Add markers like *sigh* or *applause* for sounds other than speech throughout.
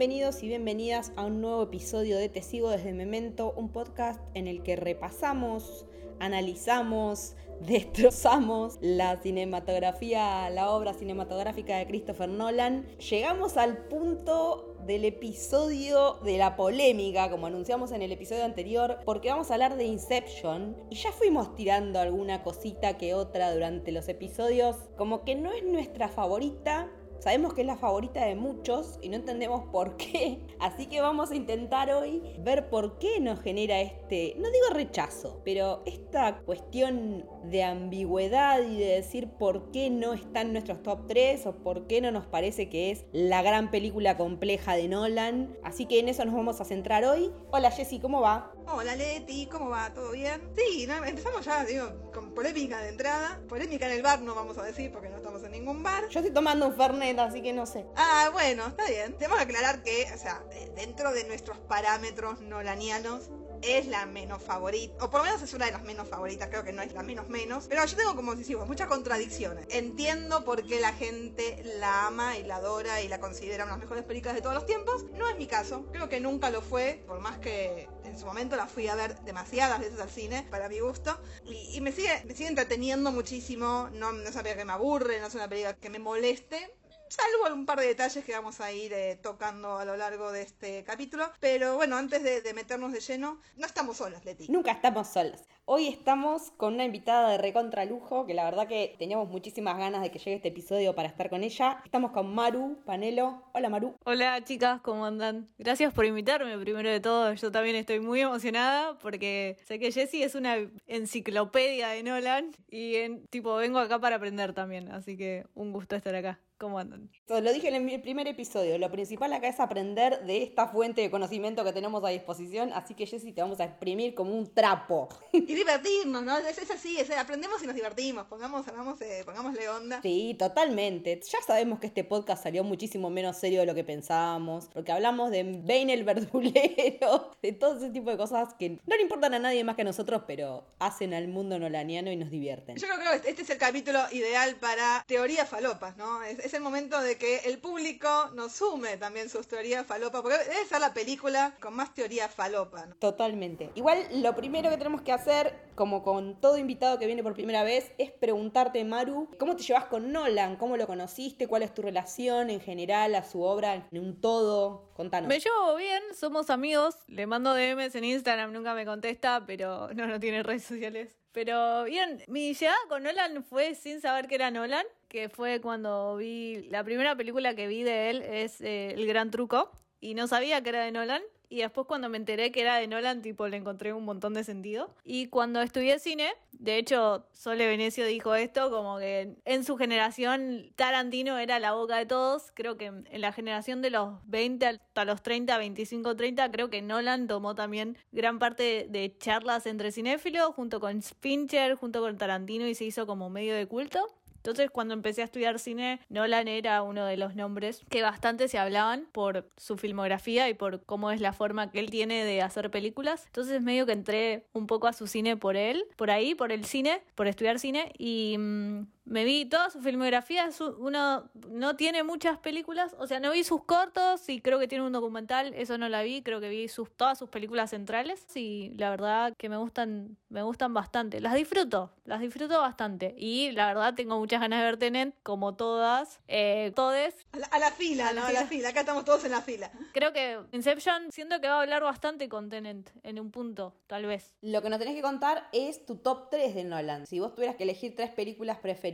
Bienvenidos y bienvenidas a un nuevo episodio de Te Sigo desde Memento, un podcast en el que repasamos, analizamos, *laughs* destrozamos la cinematografía, la obra cinematográfica de Christopher Nolan. Llegamos al punto del episodio de la polémica, como anunciamos en el episodio anterior, porque vamos a hablar de Inception y ya fuimos tirando alguna cosita que otra durante los episodios, como que no es nuestra favorita, Sabemos que es la favorita de muchos y no entendemos por *laughs* qué. Así que vamos a intentar hoy ver por qué nos genera este, no digo rechazo, pero esta cuestión de ambigüedad y de decir por qué no está en nuestros top 3 o por qué no nos parece que es la gran película compleja de Nolan. Así que en eso nos vamos a centrar hoy. Hola Jessy, ¿cómo va? Hola Leti, ¿cómo va? ¿Todo bien? Sí, empezamos ya, digo, con polémica de entrada. Polémica en el bar no vamos a decir porque no estamos en ningún bar. Yo estoy tomando un Fernet, así que no sé. Ah, bueno, está bien. Tenemos que aclarar que, o sea, eh, dentro de nuestros parámetros nolanianos, es la menos favorita, o por lo menos es una de las menos favoritas, creo que no es la menos menos, pero yo tengo como decimos muchas contradicciones. Entiendo por qué la gente la ama y la adora y la considera una de las mejores películas de todos los tiempos. No es mi caso, creo que nunca lo fue, por más que en su momento la fui a ver demasiadas veces al cine, para mi gusto, y, me, sigue, me sigue entreteniendo muchísimo, no, no película que me aburre, no es una película que me moleste, salvo un par de detalles que vamos a ir eh, tocando a lo largo de este capítulo. Pero bueno, antes de, de, meternos de lleno, no estamos solas, Leti. Nunca estamos solas. Hoy estamos con una invitada de recontra lujo, que la verdad que teníamos muchísimas ganas de que llegue este episodio para estar con ella. Estamos con Maru Panelo. Hola Maru. Hola chicas, ¿cómo andan? Gracias por invitarme, primero de todo. Yo también estoy muy emocionada porque sé que Jessie es una enciclopedia de Nolan y en, tipo vengo acá para aprender también, así que un gusto estar acá. ¿Cómo andan? Lo dije en el primer episodio, lo principal acá es aprender de esta fuente de conocimiento que tenemos a disposición, así que Jessy te vamos a exprimir como un trapo. Y *laughs* divertirnos, ¿no? Es, así, es, aprendemos y nos divertimos, pongamos, hagamos, eh, pongámosle onda. Sí, totalmente. Ya sabemos que este podcast salió muchísimo menos serio de lo que pensábamos, porque hablamos de Bane el verdulero, *laughs* de todo ese tipo de cosas que no le importan a nadie más que a nosotros, pero hacen al mundo nolaniano y nos divierten. Yo creo que este es el capítulo ideal para teorías falopas, ¿no? Es, es el momento de que el público nos sume también sus teorías falopa, porque debe ser la película con más teoría falopa. Totalmente. Igual lo primero que tenemos que hacer, como con todo invitado que viene por primera vez, es preguntarte, Maru, ¿cómo te llevas con Nolan? ¿Cómo lo conociste? ¿Cuál es tu relación en general a su obra en un todo? Contanos. Me llevo bien, somos amigos, le mando DMs en Instagram, nunca me contesta, pero *laughs* no, no tiene redes sociales. Pero bien, mi llegada con Nolan fue sin saber que era Nolan, que fue cuando vi, la primera película que vi de él es eh, El Gran Truco, y no sabía que era de Nolan. Y después cuando me enteré que era de Nolan, tipo, le encontré un montón de sentido. Y cuando estudié cine, de hecho, Sole Venecio dijo esto, como que en su generación Tarantino era la boca de todos. Creo que en la generación de los 20 hasta los 30, 25, 30, creo que Nolan tomó también gran parte de charlas entre cinéfilos, junto con Fincher, junto con Tarantino, y se hizo como medio de culto. Entonces, cuando empecé a estudiar cine, Nolan era uno de los nombres que bastante se hablaban por su filmografía y por cómo es la forma que él tiene de hacer películas. Entonces, medio que entré un poco a su cine por él, por ahí, por el cine, por estudiar cine y mm, me vi toda su filmografía, uno no tiene muchas películas, o sea, no vi sus cortos y creo que tiene un documental, eso no la vi, creo que vi sus, todas sus películas centrales y la verdad que me gustan, me gustan bastante, las disfruto, las disfruto bastante y la verdad tengo muchas ganas de ver Tenet, como todas, eh, todes. A la, fila, ¿no? A la fila, acá estamos todos en la fila. Creo que Inception siento que va a hablar bastante con Tenet en un punto, tal vez. Lo que nos tenés que contar es tu top 3 de Nolan, si vos tuvieras que elegir tres películas preferidas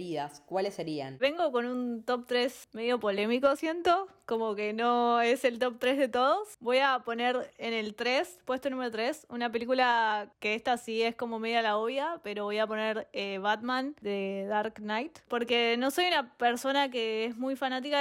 ¿cuáles serían? Vengo con un top 3 medio polémico, siento, como que no es el top 3 de todos. Voy a poner en el 3, puesto número 3, una película que esta sí es como media la obvia, pero voy a poner eh, Batman de Dark Knight, porque no soy una persona que es muy fanática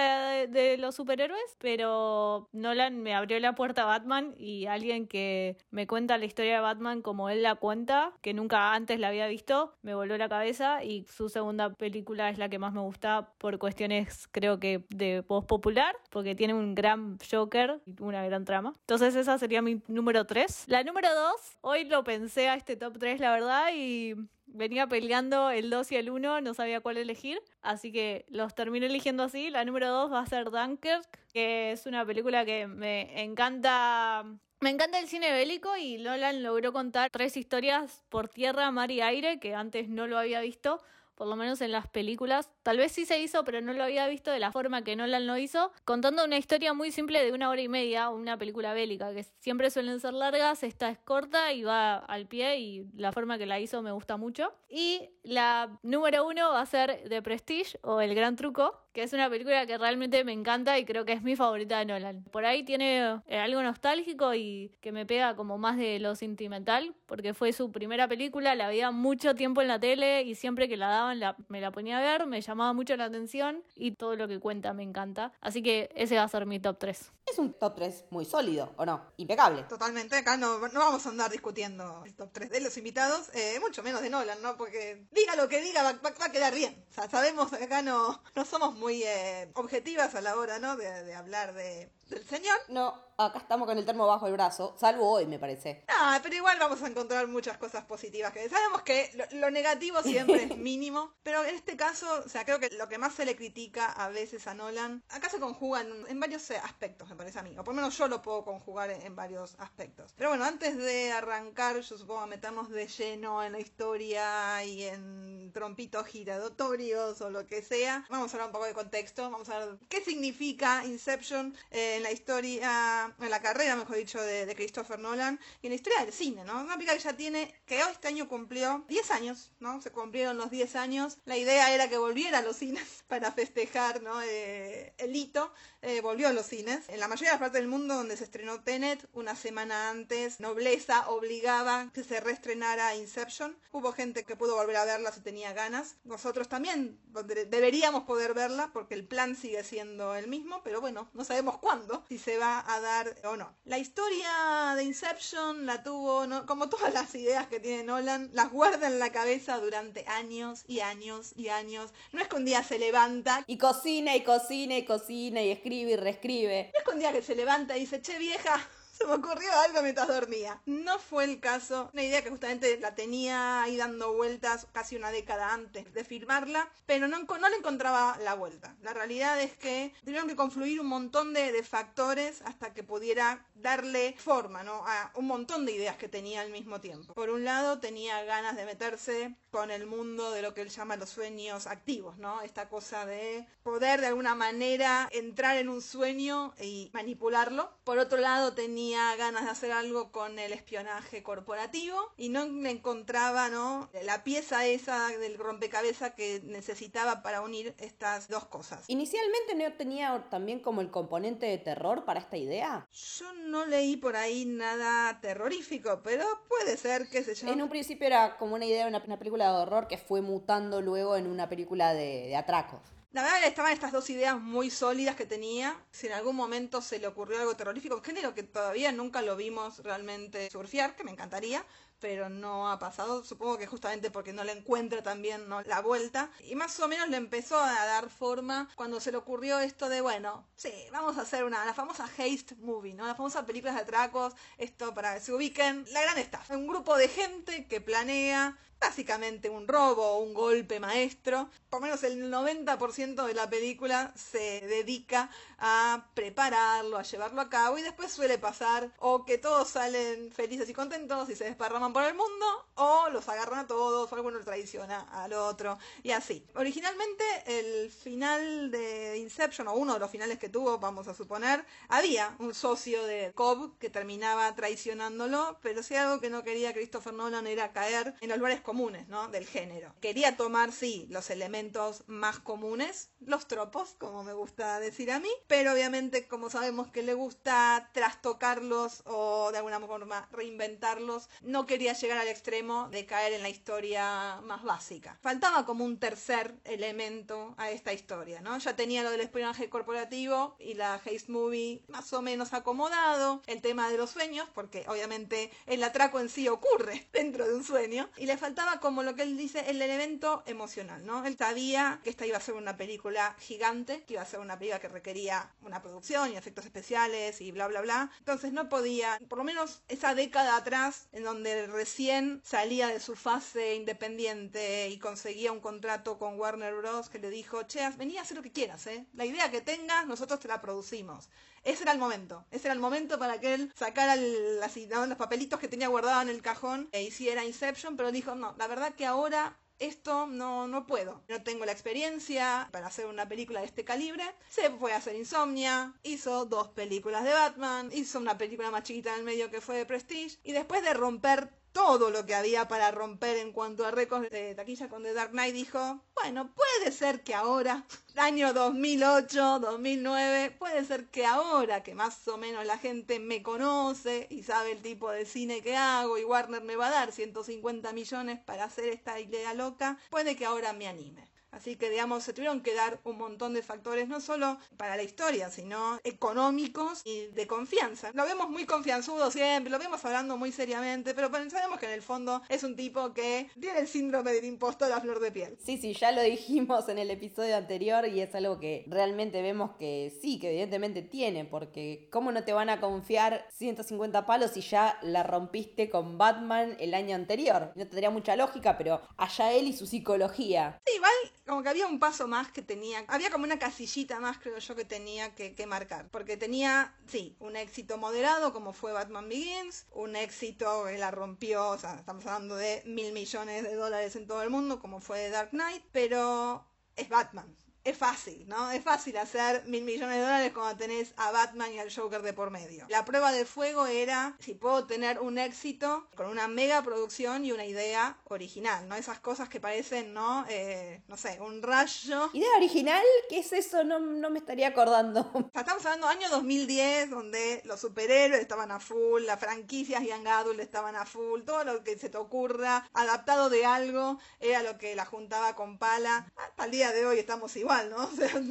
de, los superhéroes, pero Nolan me abrió la puerta a Batman y alguien que me cuenta la historia de Batman como él la cuenta, que nunca antes la había visto, me voló la cabeza y su segunda película es la que más me gusta por cuestiones creo que de voz popular, porque tiene un gran Joker y una gran trama. Entonces esa sería mi número 3. La número 2, hoy lo pensé a este top 3 la verdad y venía peleando el 2 y el 1, no sabía cuál elegir, así que los terminé eligiendo así. La número 2 va a ser Dunkirk, que es una película que me encanta me encanta el cine bélico y Nolan logró contar tres historias por tierra, mar y aire que antes no lo había visto, por lo menos en las películas. Tal vez sí se hizo, pero no lo había visto de la forma que Nolan lo hizo, contando una historia muy simple de una hora y media, una película bélica, que siempre suelen ser largas, esta es corta y va al pie y la forma que la hizo me gusta mucho. Y la número uno va a ser The Prestige o El Gran Truco, que es una película que realmente me encanta y creo que es mi favorita de Nolan. Por ahí tiene eh, algo nostálgico y que me pega como más de lo sentimental, porque fue su primera película, la veía mucho tiempo en la tele y siempre que la daban la, me la ponía a ver, me llamaba mucho la atención y todo lo que cuenta me encanta. Así que ese va a ser mi top 3. Es un top 3 muy sólido, ¿o no? Impecable. Totalmente, acá no, no vamos a andar discutiendo el top 3 de los invitados, eh, mucho menos de Nolan, ¿no? Porque diga lo que diga, va, va- va a quedar bien. O sea, sabemos que acá no, no somos muy eh, objetivas a la hora, ¿no? De, de hablar de, del señor. No, acá estamos con el termo bajo el brazo, salvo hoy, me parece. Ah, pero igual vamos a encontrar muchas cosas positivas. Que sabemos que lo, lo negativo siempre es *laughs* mínimo, pero en este caso, o sea, creo que lo que más se le critica a veces a Nolan, acá se conjuga en, en varios eh, aspectos, me parece a mí, o por lo menos yo lo puedo conjugar en, en varios aspectos. Pero bueno, antes de arrancar, yo supongo a meternos de lleno en la historia y en trompitos giratorios o lo que sea, vamos a hablar un poco de contexto, vamos a ver qué significa Inception eh, en la historia, en la carrera, mejor dicho, de, Christopher Nolan y en la historia del cine, ¿no? Una película que ya tiene, que hoy este año cumplió 10 años, ¿no? Se cumplieron los 10 años. La idea era que volviera a los cines *laughs* para festejar, ¿no? Eh, el hito. Eh, volvió a los cines. En la mayoría de las partes del mundo donde se estrenó Tenet, una semana antes, Nobleza obligaba que se reestrenara Inception. Hubo gente que pudo volver a verla si tenía ganas. Nosotros también de- deberíamos poder verla porque el plan sigue siendo el mismo, pero bueno, no sabemos cuándo, si se va a dar o no. La historia de Inception la tuvo, ¿no? como todas las ideas que tiene Nolan, las guarda en la cabeza durante años y años y años. No es que un día se levanta Y cocina y cocina y cocina y escribe y reescribe. no es que un día que se levanta y dice, che vieja, *laughs* se me ocurrió algo mientras dormía. No fue el caso. Una idea que justamente la tenía ahí dando vueltas casi una década antes de firmarla, pero no, no le encontraba la vuelta. La realidad es que tuvieron que confluir un montón de, de factores hasta que pudiera darle forma ¿no? a un montón de ideas que tenía al mismo tiempo. Por un lado, tenía ganas de meterse con el mundo de lo que él llama los sueños activos, ¿no? Esta cosa de poder de alguna manera entrar en un sueño y manipularlo. Por otro lado, tenía ganas de hacer algo con el espionaje corporativo y no le encontraba, ¿no? La pieza esa del rompecabezas que necesitaba para unir estas dos cosas. Inicialmente no tenía también como el componente de terror para esta idea. Yo no leí por ahí nada terrorífico, pero puede ser, qué sé yo. En un principio era como una idea de una, una película de horror que fue mutando luego en una película de, de atracos. La verdad estaban estas dos ideas muy sólidas que tenía. Si en algún momento se le ocurrió algo terrorífico, género que todavía nunca lo vimos realmente surfear, que me encantaría, pero no ha pasado. Supongo que justamente porque no le encuentra también ¿no? la vuelta. Y más o menos le empezó a dar forma cuando se le ocurrió esto de, bueno, sí, vamos a hacer una, la famosa Haste Movie, ¿no? La famosa película de atracos, esto para que se ubiquen. La gran estafa. Un grupo de gente que planea básicamente un robo un golpe maestro. Por menos el 90% de la película se dedica a prepararlo, a llevarlo a cabo y después suele pasar o que todos salen felices y contentos y se desparraman por el mundo o los agarran a todos o alguno traiciona al otro y así. Originalmente el final de Inception o uno de los finales que tuvo, vamos a suponer, había un socio de Cobb que terminaba traicionándolo, pero si algo que no quería Christopher Nolan era caer en los lugares comunes, ¿no? Del género. Quería tomar, sí, los elementos más comunes, los tropos, como me gusta decir a mí, pero obviamente como sabemos que le gusta trastocarlos o de alguna forma reinventarlos, no quería llegar al extremo de caer en la historia más básica. Faltaba como un tercer elemento a esta historia, ¿no? Ya tenía lo del espionaje corporativo y la Haste Movie más o menos acomodado, el tema de los sueños, porque obviamente el atraco en sí ocurre *laughs* dentro de un sueño, y le faltaba como lo que él dice, el elemento emocional, ¿no? Él sabía que esta iba a ser una película gigante, que iba a ser una película que requería una producción y efectos especiales y bla, bla, bla. Entonces no podía, por lo menos esa década atrás, en donde recién salía de su fase independiente y conseguía un contrato con Warner Bros. que le dijo, che, vení a hacer lo que quieras, ¿eh? La idea que tengas, nosotros te la producimos. Ese era el momento. Ese era el momento para que él sacara los papelitos que tenía guardado en el cajón e hiciera Inception, pero dijo, no, la verdad que ahora esto no, no puedo. No tengo la experiencia para hacer una película de este calibre. Se fue a hacer Insomnia, hizo dos películas de Batman, hizo una película más chiquita en el medio que fue de Prestige, y después de romper todo lo que había para romper en cuanto a récords de taquilla con The Dark Knight, dijo, bueno, puede ser que ahora, año 2008, 2009, puede ser que ahora que más o menos la gente me conoce y sabe el tipo de cine que hago y Warner me va a dar 150 millones para hacer esta idea loca, puede que ahora me anime. Así que, digamos, se tuvieron que dar un montón de factores, no solo para la historia, sino económicos y de confianza. Lo vemos muy confianzudo siempre, lo vemos hablando muy seriamente, pero sabemos que en el fondo es un tipo que tiene el síndrome del impostor a flor de piel. Sí, sí, ya lo dijimos en el episodio anterior y es algo que realmente vemos que sí, que evidentemente tiene, porque ¿cómo no te van a confiar 150 palos si ya la rompiste con Batman el año anterior? No tendría mucha lógica, pero allá él y su psicología. Sí, igual como que había un paso más que tenía, había como una casillita más, creo yo, que tenía que, marcar. Porque tenía, sí, un éxito moderado como fue Batman Begins, un éxito que la rompió, o sea, estamos hablando de mil millones de dólares en todo el mundo como fue Dark Knight, pero es Batman es fácil, ¿no? Es fácil hacer mil millones de dólares cuando tenés a Batman y al Joker de por medio. La prueba de fuego era si puedo tener un éxito con una mega producción y una idea original, ¿no? Esas cosas que parecen, ¿no? Eh, no sé, un rayo. ¿Idea original? ¿Qué es eso? No, no me estaría acordando. estamos hablando año 2010, donde los superhéroes estaban a full, las franquicias Young Adult estaban a full, todo lo que se te ocurra, adaptado de algo, era lo que la juntaba con pala. Hasta el día de hoy estamos igual ¿no? *laughs* O sea,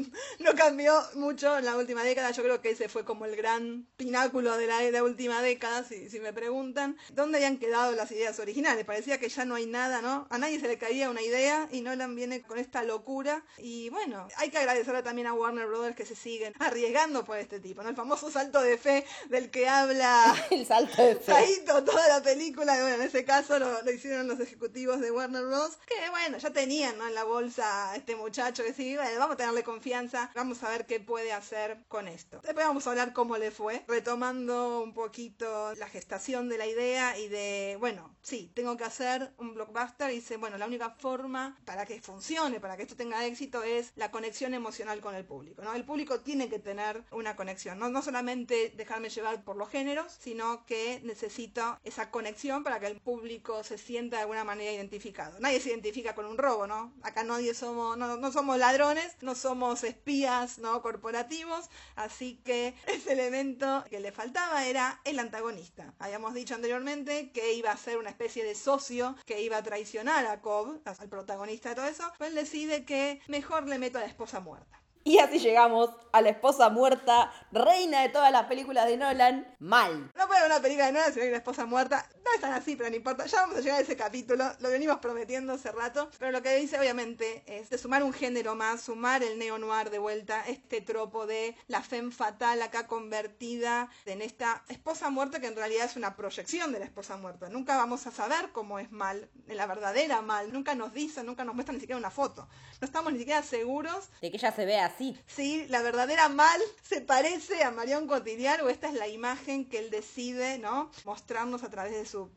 no cambió mucho en la última década. Yo creo que ese fue como el gran pináculo de la, de última década, si, si me preguntan. ¿Dónde habían quedado las ideas originales? Parecía que ya no hay nada, ¿no? A nadie se le caía una idea y Nolan viene con esta locura. Y bueno, hay que agradecerle también a Warner Brothers que se siguen arriesgando por este tipo, ¿no? El famoso salto de fe del que habla *laughs* el salto de fe. Saito toda la película. Bueno, en ese caso lo, lo, hicieron los ejecutivos de Warner Bros. Que bueno, ya tenían, ¿no? En la bolsa este muchacho que sí, vamos a tenerle confianza, vamos a ver qué puede hacer con esto. Después vamos a hablar cómo le fue, retomando un poquito la gestación de la idea y de, bueno, sí, tengo que hacer un blockbuster y dice, bueno, la única forma para que funcione, para que esto tenga éxito es la conexión emocional con el público, ¿no? El público tiene que tener una conexión, no, no solamente dejarme llevar por los géneros, sino que necesito esa conexión para que el público se sienta de alguna manera identificado. Nadie se identifica con un robo, ¿no? Acá nadie somos, no, no somos ladrones, no somos espías no corporativos, así que ese elemento que le faltaba era el antagonista. Habíamos dicho anteriormente que iba a ser una especie de socio que iba a traicionar a Cobb, al protagonista de todo eso, pues él decide que mejor le meto a la esposa muerta. Y así llegamos a la esposa muerta, reina de todas las películas de Nolan, mal. No puede haber una película de Nolan si no hay una esposa muerta. No es tan así, pero no importa. Ya vamos a llegar a ese capítulo. Lo venimos prometiendo hace rato. Pero lo que dice, obviamente, es de sumar un género más, sumar el neo-noir de vuelta, este tropo de la femme fatal acá convertida en esta esposa muerta que en realidad es una proyección de la esposa muerta. Nunca vamos a saber cómo es mal, la verdadera mal. Nunca nos dicen, nunca nos muestran ni siquiera una foto. No estamos ni siquiera seguros de que ella se vea así. Sí, la verdadera mal se parece a Marion Cotillard o esta es la imagen que él decide, ¿no? Mostrarnos a través de su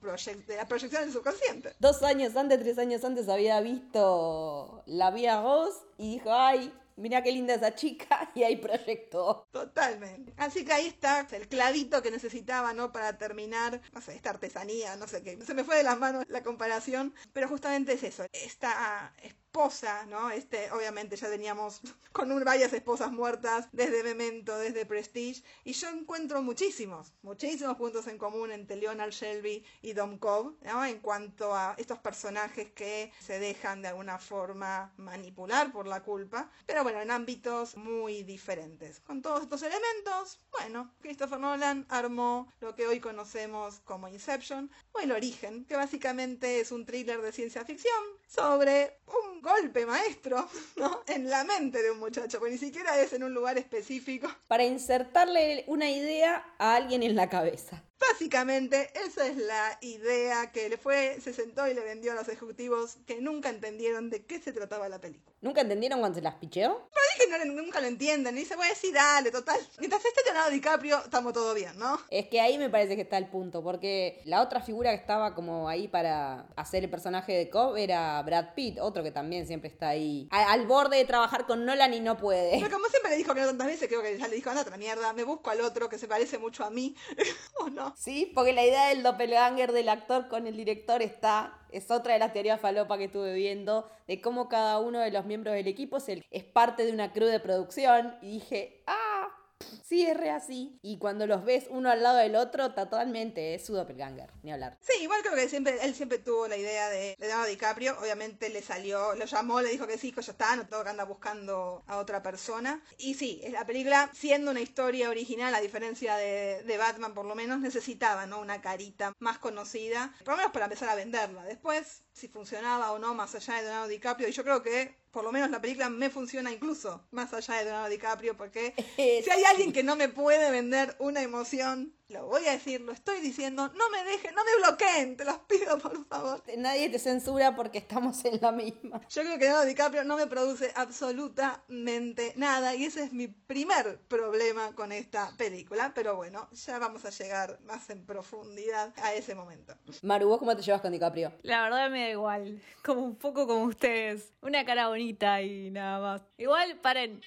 de la proyección del subconsciente. Dos años antes, tres años antes había visto La Vía Rose y dijo, ay, Mira qué linda esa chica *laughs* y ahí proyectó. Totalmente. Así que ahí está el clavito que necesitaba, ¿no? Para terminar, no sé, esta artesanía, no sé qué. Se me fue de las manos la comparación, pero justamente es eso. Esta esposa, ¿no? Este, obviamente ya teníamos *laughs* con varias esposas muertas desde Memento, desde Prestige, y yo encuentro muchísimos, muchísimos puntos en común entre Leonard Shelby y Dom Cobb, ¿no? En cuanto a estos personajes que se dejan de alguna forma manipular por la culpa, pero bueno, en ámbitos muy diferentes. Con todos estos elementos, bueno, Christopher Nolan armó lo que hoy conocemos como Inception, o El Origen, que básicamente es un thriller de ciencia ficción sobre un golpe maestro, *laughs* ¿no? En la mente de un muchacho, porque ni siquiera es en un lugar específico. Para insertarle una idea a alguien en la cabeza. Básicamente, esa es la idea que le fue, se sentó y le vendió a los ejecutivos que nunca entendieron de qué se trataba la película. ¿Nunca entendieron cuando se las picheó? Pero dije que nunca lo entienden. Y dice, a decir, dale, total. Mientras esté Leonardo DiCaprio, estamos todo bien, ¿no? Es que ahí me parece que está el punto, porque la otra figura que estaba como ahí para hacer el personaje de Cobb era Brad Pitt, otro que también siempre está ahí al, borde de trabajar con Nolan y no puede. Pero como siempre le dijo que no tantas veces, creo que ya le dijo, anda otra mierda, me busco al otro que se parece mucho a mí, *laughs* ¿o no? Sí, porque la idea del doppelganger del actor con el director está, es otra de las teorías falopa que estuve viendo, de cómo cada uno de los miembros del equipo es parte de una crew de producción. Y dije, ah, Sí, es re así. Y cuando los ves uno al lado del otro, totalmente es su doppelganger, ni hablar. Sí, igual creo que siempre, él siempre tuvo la idea de Leonardo DiCaprio. Obviamente le salió, lo llamó, le dijo que sí, que ya está, no todo que anda buscando a otra persona. Y sí, la película, siendo una historia original, a diferencia de, de Batman por lo menos, necesitaba ¿no? una carita más conocida, por lo menos para empezar a venderla. Después, si funcionaba o no, más allá de Leonardo DiCaprio, y yo creo que por lo menos la película me funciona incluso más allá de Leonardo DiCaprio, porque *laughs* si hay alguien que no me puede vender una emoción lo voy a decir, lo estoy diciendo, no me dejen, no me bloqueen, te los pido por favor. Nadie te censura porque estamos en la misma. Yo creo que Leonardo DiCaprio no me produce absolutamente nada y ese es mi primer problema con esta película, pero bueno, ya vamos a llegar más en profundidad a ese momento. Maru, ¿vos cómo te llevas con DiCaprio? La verdad me da igual, como un poco como ustedes, una cara bonita y nada más. Igual, paren,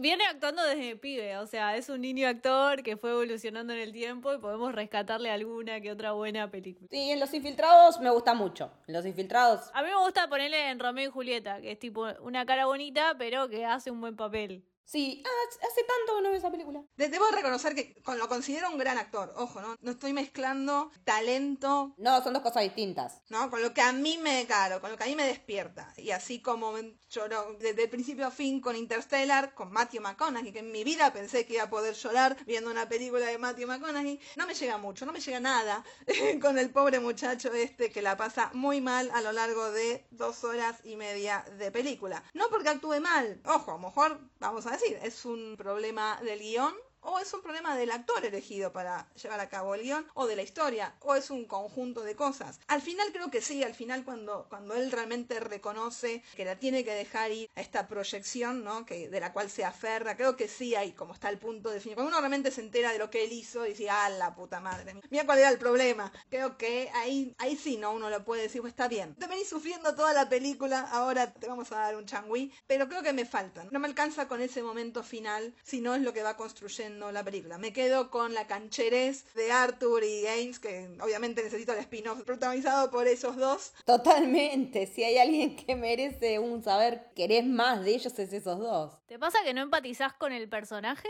viene actuando desde pibe, o sea, es un niño actor que fue evolucionando en el tiempo y podemos rescatarle alguna que otra buena película. Sí, en Los Infiltrados me gusta mucho. En Los Infiltrados. A mí me gusta ponerle en Romeo y Julieta, que es tipo una cara bonita, pero que hace un buen papel. Sí, ah, hace tanto que no veo esa película. Debo reconocer que lo considero un gran actor. Ojo, ¿no? No estoy mezclando talento. No, son dos cosas distintas. No, con lo que a mí me, caro, con lo que a mí me despierta. Y así como lloro desde el principio a fin con Interstellar, con Matthew McConaughey, que en mi vida pensé que iba a poder llorar viendo una película de Matthew McConaughey. No me llega mucho, no me llega nada *laughs* con el pobre muchacho este que la pasa muy mal a lo largo de dos horas y media de película. No porque actúe mal. Ojo, a lo mejor vamos a decir, es un problema del guion o es un problema del actor elegido para llevar a cabo el guion, o de la historia, o es un conjunto de cosas. Al final creo que sí, al final cuando, cuando él realmente reconoce que la tiene que dejar ir a esta proyección, ¿no? Que, de la cual se aferra, creo que sí hay como está el punto de fin. Cuando uno realmente se entera de lo que él hizo, dice, ah, la puta madre, mira cuál era el problema. Creo que ahí, ahí sí, ¿no? Uno lo puede decir, pues está bien. Te venís sufriendo toda la película, ahora te vamos a dar un changui, pero creo que me faltan. No me alcanza con ese momento final, si no es lo que va construyendo la película. Me quedo con la cancherez de Arthur y Gaines, que obviamente necesito el spin-off protagonizado por esos dos. Totalmente. Si hay alguien que merece un saber querés más de ellos, es esos dos. ¿Te pasa que no empatizás con el personaje?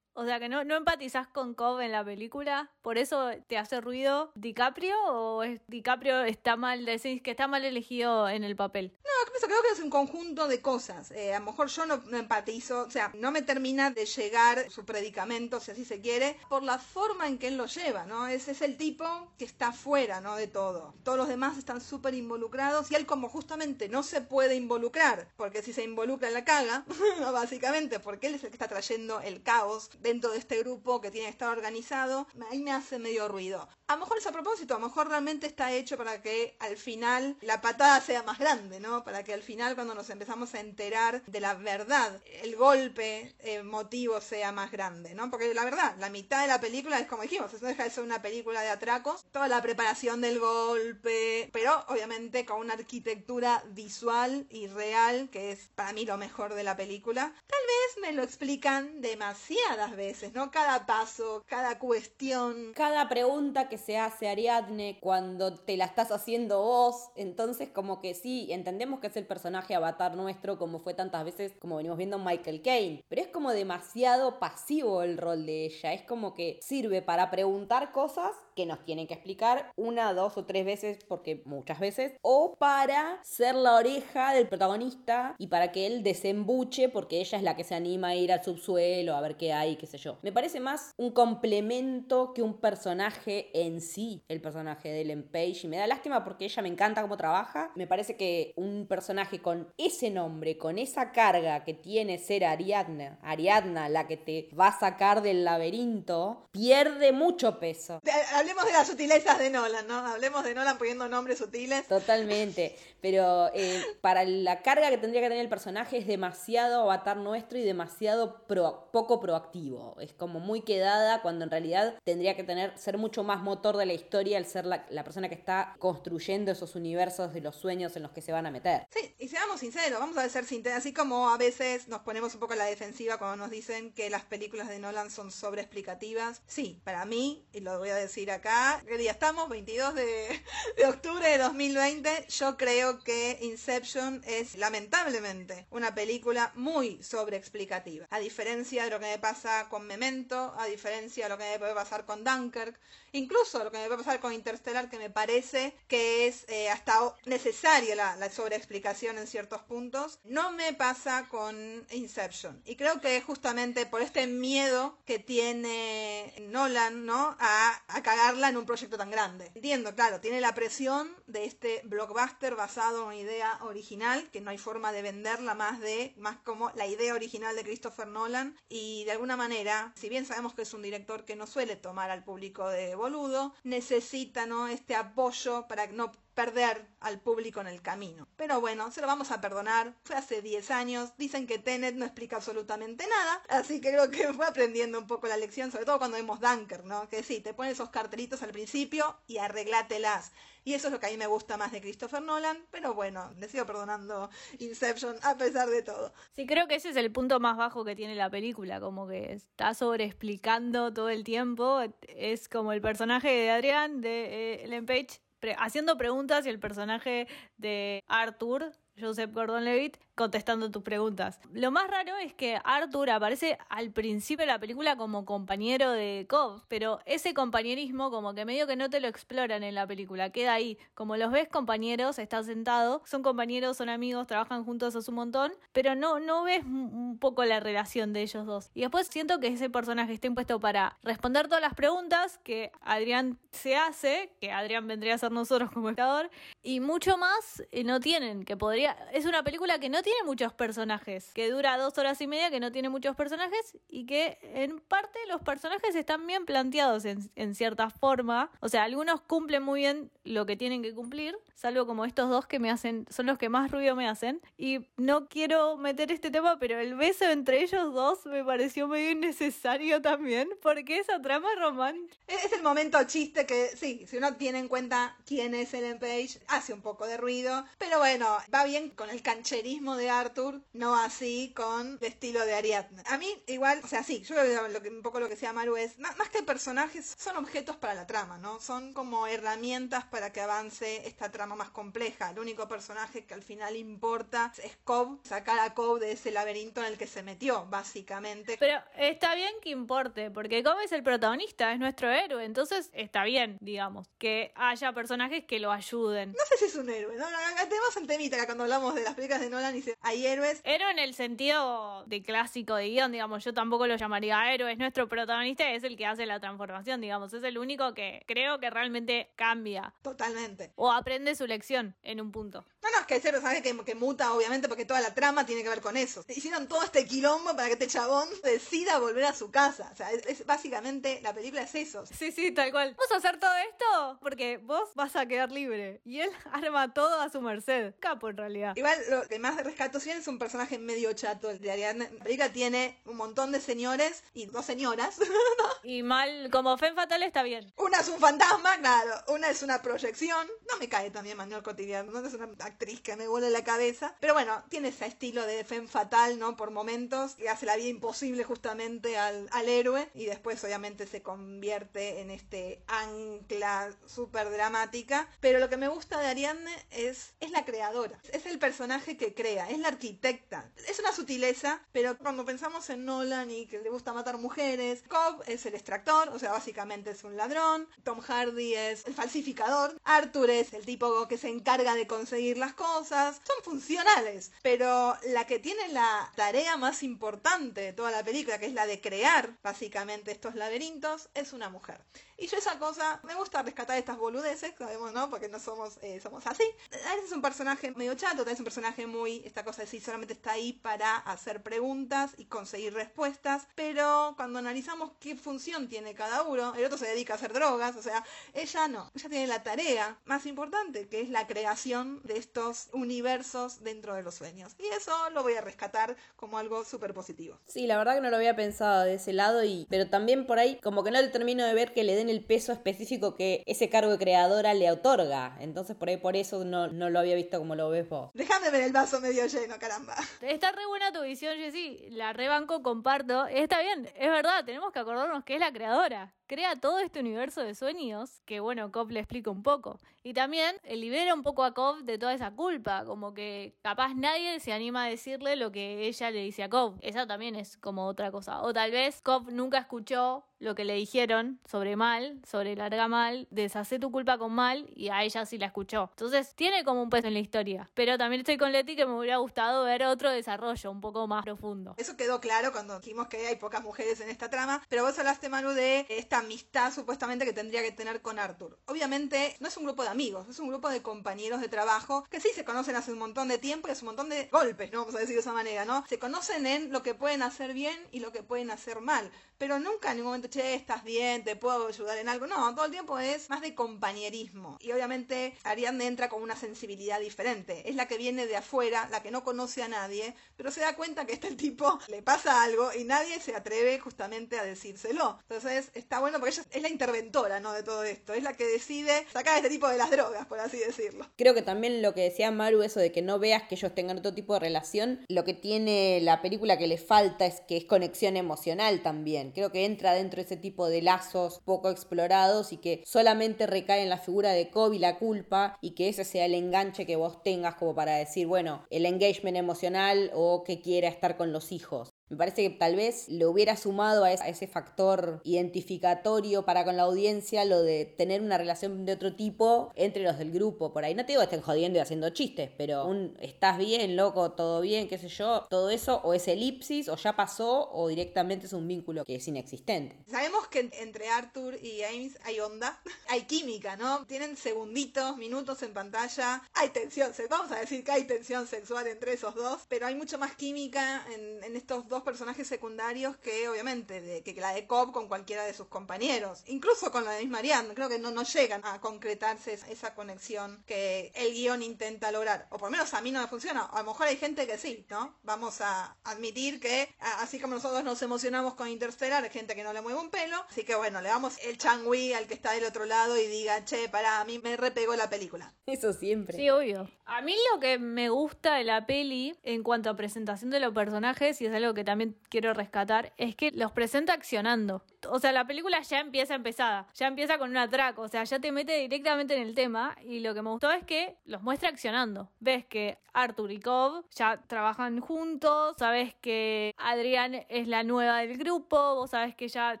O sea, que no, no empatizás con Cobb en la película, por eso te hace ruido DiCaprio o es, DiCaprio está mal, decís que está mal elegido en el papel. No, creo que es un conjunto de cosas. Eh, a lo mejor yo no, empatizo, o sea, no me termina de llegar su predicamento, si así se quiere, por la forma en que él lo lleva, ¿no? Ese es el tipo que está fuera, ¿no? De todo. Todos los demás están súper involucrados y él como justamente no se puede involucrar, porque si se involucra la caga, *laughs* básicamente, porque él es el que está trayendo el caos de dentro de este grupo que tiene que estar organizado, ahí me hace medio ruido. A lo mejor es a propósito, a lo mejor realmente está hecho para que al final la patada sea más grande, ¿no? Para que al final cuando nos empezamos a enterar de la verdad, el golpe emotivo sea más grande, ¿no? Porque la verdad, la mitad de la película es como dijimos, eso deja de ser una película de atracos, toda la preparación del golpe, pero obviamente con una arquitectura visual y real que es para mí lo mejor de la película. Tal vez me lo explican demasiadas veces, ¿no? Cada paso, cada cuestión. Cada pregunta que se hace Ariadne cuando te la estás haciendo vos, entonces como que sí, entendemos que es el personaje avatar nuestro como fue tantas veces como venimos viendo Michael Caine, pero es como demasiado pasivo el rol de ella, es como que sirve para preguntar cosas que nos tienen que explicar una, dos o tres veces, porque muchas veces, o para ser la oreja del protagonista y para que él desembuche porque ella es la que se anima a ir al subsuelo a ver qué hay, qué sé yo. Me parece más un complemento que un personaje en sí, el personaje de Ellen Page, y me da lástima porque ella me encanta cómo trabaja, me parece que un personaje con ese nombre, con esa carga que tiene ser Ariadna, Ariadna, la que te va a sacar del laberinto, pierde mucho peso hablemos de las sutilezas de Nolan, ¿no? Hablemos de Nolan poniendo nombres sutiles. Totalmente. Pero eh, para la carga que tendría que tener el personaje es demasiado avatar nuestro y demasiado poco proactivo. Es como muy quedada cuando en realidad tendría que tener, ser mucho más motor de la historia al ser la, persona que está construyendo esos universos de los sueños en los que se van a meter. Sí, y seamos sinceros, vamos a ser sinceros, así como a veces nos ponemos un poco a la defensiva cuando nos dicen que las películas de Nolan son sobreexplicativas. Sí, para mí, y lo voy a decir acá, ¿qué día estamos? 22 de, de octubre de 2020, yo creo que Inception es lamentablemente una película muy sobreexplicativa. A diferencia de lo que me pasa con Memento, a diferencia de lo que me puede pasar con Dunkirk, incluso lo que me puede pasar con Interstellar, que me parece que es eh, hasta necesaria la, la sobreexplicación en ciertos puntos, no me pasa con Inception. Y creo que justamente por este miedo que tiene Nolan, ¿no? A, a cagarla en un proyecto tan grande. Entiendo, claro, tiene la presión de este blockbuster basado una idea original, que no hay forma de venderla más de, más como la idea original de Christopher Nolan. Y de alguna manera, si bien sabemos que es un director que no suele tomar al público de boludo, necesita ¿no? este apoyo para no perder al público en el camino. Pero bueno, se lo vamos a perdonar. Fue hace 10 años. Dicen que Tenet no explica absolutamente nada. Así que creo que *laughs* fue aprendiendo un poco la lección, sobre todo cuando vemos Dunker, ¿no? Que sí, te pones esos cartelitos al principio y arreglátelas. Y eso es lo que a mí me gusta más de Christopher Nolan. Pero bueno, le sigo perdonando Inception a pesar de todo. Sí, creo que ese es el punto más bajo que tiene la película. Como que está sobreexplicando todo el tiempo. Es como el personaje de Adrián, de eh, Page haciendo preguntas y el personaje de Arthur, Joseph Gordon-Levitt, contestando tus preguntas. Lo más raro es que Arthur aparece al principio de la película como compañero de Cobb, pero ese compañerismo como que medio que no te lo exploran en la película, queda ahí. Como los ves compañeros, estás sentado, son compañeros, son amigos, trabajan juntos hace un montón, pero no, no ves un poco la relación de ellos dos. Y después siento que ese personaje está impuesto para responder todas las preguntas que Adrián se hace, que Adrián vendría a ser nosotros como espectador, y mucho más eh, no tienen, que podría... Es una película que no tiene tiene muchos personajes, que dura dos horas y media, que no tiene muchos personajes y que en parte los personajes están bien planteados en, en cierta forma. O sea, algunos cumplen muy bien lo que tienen que cumplir, salvo como estos dos que me hacen, son los que más ruido me hacen. Y no quiero meter este tema, pero el beso entre ellos dos me pareció medio innecesario también, porque esa trama romántica. Es el momento chiste que, sí, si uno tiene en cuenta quién es Ellen Page, hace un poco de ruido, pero bueno, va bien con el cancherismo de Arthur, no así con el estilo de Ariadne. A mí, igual, o sea, sí, yo creo que, lo que un poco lo que decía Maru es, más, que personajes, son objetos para la trama, ¿no? Son como herramientas para que avance esta trama más compleja. El único personaje que al final importa es Cobb, sacar a Cobb de ese laberinto en el que se metió, básicamente. Pero está bien que importe, porque Cobb es el protagonista, es nuestro héroe, entonces está bien, digamos, que haya personajes que lo ayuden. No sé si es un héroe, ¿no? Tenemos en temita cuando hablamos de las películas de Nolan y dice, hay héroes. Héroe en el sentido de clásico de guion, digamos, yo tampoco lo llamaría héroe, es nuestro protagonista, es el que hace la transformación, digamos, es el único que creo que realmente cambia. Totalmente. O aprende su lección en un punto. No, no, es que ese personaje que, que muta, obviamente, porque toda la trama tiene que ver con eso. Hicieron todo este quilombo para que este chabón decida volver a su casa. O sea, es, es básicamente, la película es eso. Sí, sí, tal cual. Vamos a hacer todo esto porque vos vas a quedar libre. Y él *laughs* arma todo a su merced. Capo, en realidad. Igual lo que más rescato sí es un personaje medio chato el de Ariadne. La película tiene un montón de señores y dos señoras. *laughs* Y mal, como Fen Fatal está bien. Una es un fantasma, claro. Una es una proyección. No me cae también Manuel Cotidiano. No es una actriz que me vuele la cabeza. Pero bueno, tiene ese estilo de Femme Fatal, ¿no? Por momentos. Y hace la vida imposible justamente al, al héroe. Y después obviamente se convierte en este ancla súper dramática. Pero lo que me gusta de Ariadne es, es la creadora. Es el personaje que crea. Es la arquitecta. Es una sutileza. Pero cuando pensamos en Nolan y que le gusta matar mujeres. Cobb es el extractor. O sea, básicamente es un ladrón. Tom Hardy es el falsificador. Arthur es el tipo que se encarga de conseguir las cosas. Son funcionales. Pero la que tiene la tarea más importante de toda la película, que es la de crear básicamente estos laberintos, es una mujer. Y yo esa cosa, me gusta rescatar estas boludeces, sabemos, ¿no? Porque no somos, eh, somos así. A veces es un personaje medio chato, veces es un personaje muy, esta cosa de sí, solamente está ahí para hacer preguntas y conseguir respuestas, pero cuando analizamos qué función tiene cada uno, el otro se dedica a hacer drogas, o sea, ella no, ella tiene la tarea más importante, que es la creación de estos universos dentro de los sueños. Y eso lo voy a rescatar como algo súper positivo. Sí, la verdad que no lo había pensado de ese lado, y pero también por ahí como que no le termino de ver que le den el peso específico que ese cargo de creadora le otorga. Entonces por ahí por eso no, no lo había visto como lo ves vos. Déjame ver el vaso medio lleno, caramba. Está re buena tu visión, Jessy. La rebanco, comparto. Está bien, es verdad, tenemos que acordarnos que es la creadora. Crea todo este universo de sueños que, bueno, Cobb le explica un poco. Y también eh, libera un poco a Cobb de toda esa culpa, como que capaz nadie se anima a decirle lo que ella le dice a Cobb. Esa también es como otra cosa. O tal vez Cobb nunca escuchó lo que le dijeron sobre mal, sobre larga mal, deshace tu culpa con mal y a ella sí la escuchó. Entonces tiene como un peso en la historia. Pero también estoy con Leti que me hubiera gustado ver otro desarrollo un poco más profundo. Eso quedó claro cuando dijimos que hay pocas mujeres en esta trama, pero vos hablaste, Manu, de esta amistad supuestamente que tendría que tener con Arthur. Obviamente no es un grupo de amigos, es un grupo de compañeros de trabajo que sí se conocen hace un montón de tiempo y hace un montón de golpes, ¿no? Vamos a decir de esa manera, ¿no? Se conocen en lo que pueden hacer bien y lo que pueden hacer mal, pero nunca en ningún momento, che, estás bien, te puedo ayudar en algo. No, todo el tiempo es más de compañerismo. Y obviamente Ariadne entra con una sensibilidad diferente. Es la que viene de afuera, la que no conoce a nadie, pero se da cuenta que este tipo le pasa algo y nadie se atreve justamente a decírselo. Entonces está bueno porque ella es la interventora, ¿no? De todo esto. Es la que decide sacar a este tipo de las drogas, por así decirlo. Creo que también lo que decía Maru, eso de que no veas que ellos tengan otro tipo de relación, lo que tiene la película que le falta es que es conexión emocional también. Creo que entra dentro ese tipo de lazos poco explorados y que solamente recae en la figura de y la culpa y que ese sea el enganche que vos tengas como para decir, bueno, el engagement emocional o que quiera estar con los hijos. Me parece que tal vez le hubiera sumado a ese factor identificatorio para con la audiencia lo de tener una relación de otro tipo entre los del grupo. Por ahí no te digo que estén jodiendo y haciendo chistes, pero un estás bien, loco, todo bien, qué sé yo, todo eso o es elipsis o ya pasó o directamente es un vínculo que es inexistente. Sabemos que entre Arthur y Ames hay onda, *laughs* hay química, ¿no? Tienen segunditos, minutos en pantalla, hay tensión, vamos a decir que hay tensión sexual entre esos dos, pero hay mucho más química en, en estos dos personajes secundarios que obviamente de, que la de Cobb con cualquiera de sus compañeros, incluso con la de Miss Marianne, creo que no, no llegan a concretarse esa, esa conexión que el guion intenta lograr, o por lo menos a mí no me funciona, a lo mejor hay gente que sí, ¿no? Vamos a admitir que a- así como nosotros nos emocionamos con Interstellar, hay gente que no le mueve un pelo, así que bueno, le damos el changui al que está del otro lado y diga, che, pará, a mí me repegó la película. Eso siempre. Sí, obvio. A mí lo que me gusta de la peli en cuanto a presentación de los personajes, y es algo que también quiero rescatar, es que los presenta accionando. O sea, la película ya empieza empezada, ya empieza con un atraco, o sea, ya te mete directamente en el tema, y lo que me gustó es que los muestra accionando. Ves que Arthur y Cobb ya trabajan juntos, sabes que Adrián es la nueva del grupo, vos sabes que ya,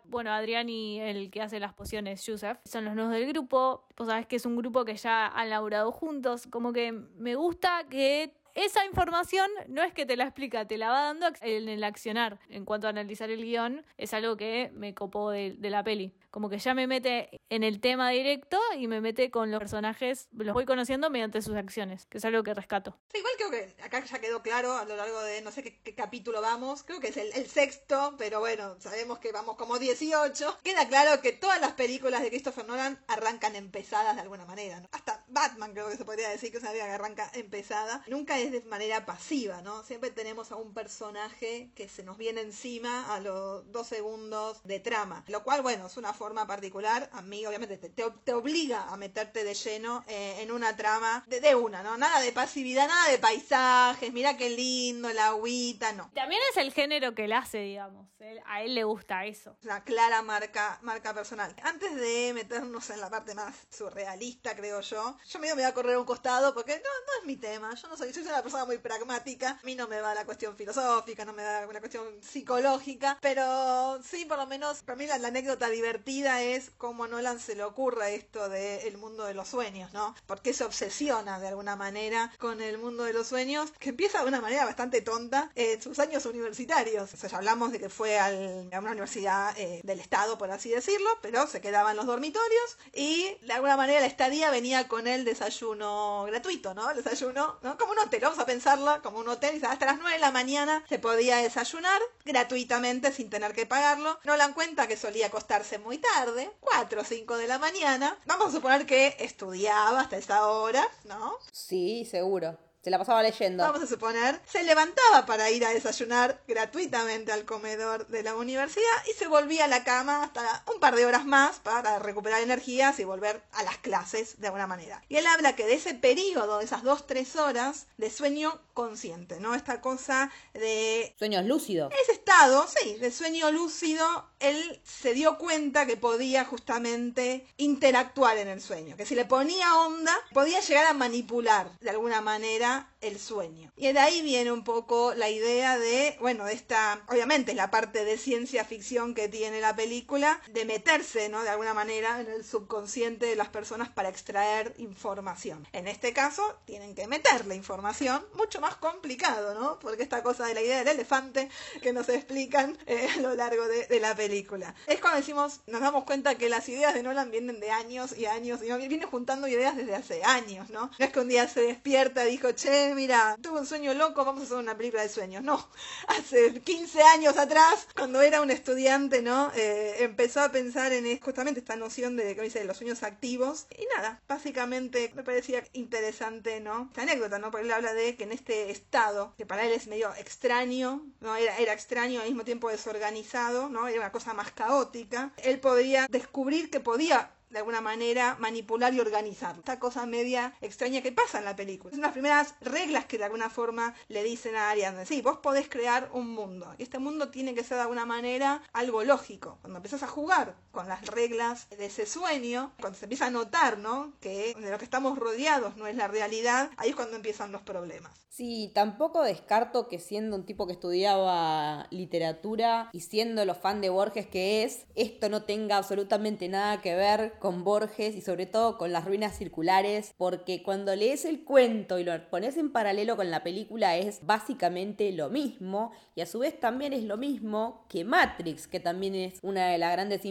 bueno, Adrián y el que hace las pociones, Joseph, son los nuevos del grupo, vos sabes que es un grupo que ya han laburado juntos, como que me gusta que esa información no es que te la explica, te la va dando en el accionar. En cuanto a analizar el guion, es algo que me copó de, la peli. Como que ya me mete en el tema directo y me mete con los personajes, los voy conociendo mediante sus acciones, que es algo que rescato. igual creo que acá ya quedó claro a lo largo de no sé qué, capítulo vamos, creo que es el, sexto, pero bueno, sabemos que vamos como 18. Queda claro que todas las películas de Christopher Nolan arrancan empezadas de alguna manera. Hasta Batman creo que se podría decir que es una vida que arranca empezada. Nunca es de manera pasiva, ¿no? Siempre tenemos a un personaje que se nos viene encima a los dos segundos de trama, lo cual, bueno, es una forma particular, a mí obviamente te, te, obliga a meterte de lleno eh, en una trama de, una, ¿no? Nada de pasividad, nada de paisajes, mira qué lindo, la agüita, no. También es el género que él hace, digamos, a él le gusta eso. Una clara marca, marca personal. Antes de meternos en la parte más surrealista, creo yo, yo medio me voy a correr un costado porque no, no es mi tema, yo no soy, una persona muy pragmática, a mí no me va la cuestión filosófica, no me da una cuestión psicológica, pero sí, por lo menos, para mí la anécdota divertida es cómo a Nolan se le ocurra esto del mundo de los sueños, ¿no? Porque se obsesiona de alguna manera con el mundo de los sueños, que empieza de una manera bastante tonta en sus años universitarios. O sea, ya hablamos de que fue a una universidad eh, del Estado, por así decirlo, pero se quedaba en los dormitorios y de alguna manera la estadía venía con el desayuno gratuito, ¿no? El desayuno, ¿no? Como un hotel, vamos a pensarlo como un hotel, hasta las 9 de la mañana se podía desayunar gratuitamente sin tener que pagarlo. Nolan cuenta que solía acostarse muy tarde, 4 o 5 de la mañana. Vamos a suponer que estudiaba hasta esa hora, ¿no? Sí, seguro. Se la pasaba leyendo. Vamos a suponer, se levantaba para ir a desayunar gratuitamente al comedor de la universidad y se volvía a la cama hasta un par de horas más para recuperar energías y volver a las clases de alguna manera. Y él habla que de ese periodo, de esas dos, tres horas de sueño consciente, ¿no? Esta cosa de... Sueños lúcidos. Ese estado, sí, de sueño lúcido, él se dio cuenta que podía justamente interactuar en el sueño, que si le ponía onda, podía llegar a manipular de alguna manera el sueño. Y de ahí viene un poco la idea de, bueno, esta, obviamente la parte de ciencia ficción que tiene la película, de meterse, ¿no? De alguna manera en el subconsciente de las personas para extraer información. En este caso, tienen que meter la información, mucho más complicado, ¿no? Porque esta cosa de la idea del elefante que nos explican eh, a lo largo de, de, la película. Es cuando decimos, nos damos cuenta que las ideas de Nolan vienen de años y años, y viene juntando ideas desde hace años, ¿no? No es que un día se despierta, dijo, che, mira, tuve un sueño loco, vamos a hacer una película de sueños. No, *laughs* hace 15 años atrás, cuando era un estudiante, ¿no? Eh, empezó a pensar en justamente esta noción de, los sueños activos. Y nada, básicamente me parecía interesante, ¿no? Esta anécdota, ¿no? Porque él habla de que en este estado, que para él es medio extraño, ¿no? Era, era extraño al mismo tiempo desorganizado, ¿no? Era una cosa más caótica. Él podría descubrir que podía de alguna manera manipular y organizar. Esta cosa media extraña que pasa en la película. Son las primeras reglas que de alguna forma le dicen a Ariadne. Sí, vos podés crear un mundo. Y este mundo tiene que ser de alguna manera algo lógico. Cuando empezás a jugar con las reglas de ese sueño, cuando se empieza a notar, ¿no? Que de lo que estamos rodeados no es la realidad, ahí es cuando empiezan los problemas. Sí, tampoco descarto que siendo un tipo que estudiaba literatura y siendo lo fan de Borges que es, esto no tenga absolutamente nada que ver con Borges y sobre todo con las ruinas circulares, porque cuando lees el cuento y lo pones en paralelo con la película es básicamente lo mismo y a su vez también es lo mismo que Matrix, que también es una de las grandes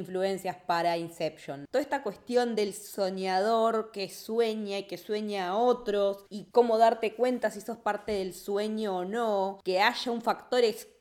para Inception. Toda esta cuestión del soñador que sueña y que sueña a otros y cómo darte cuenta si sos parte del sueño o no, que haya un factor externo,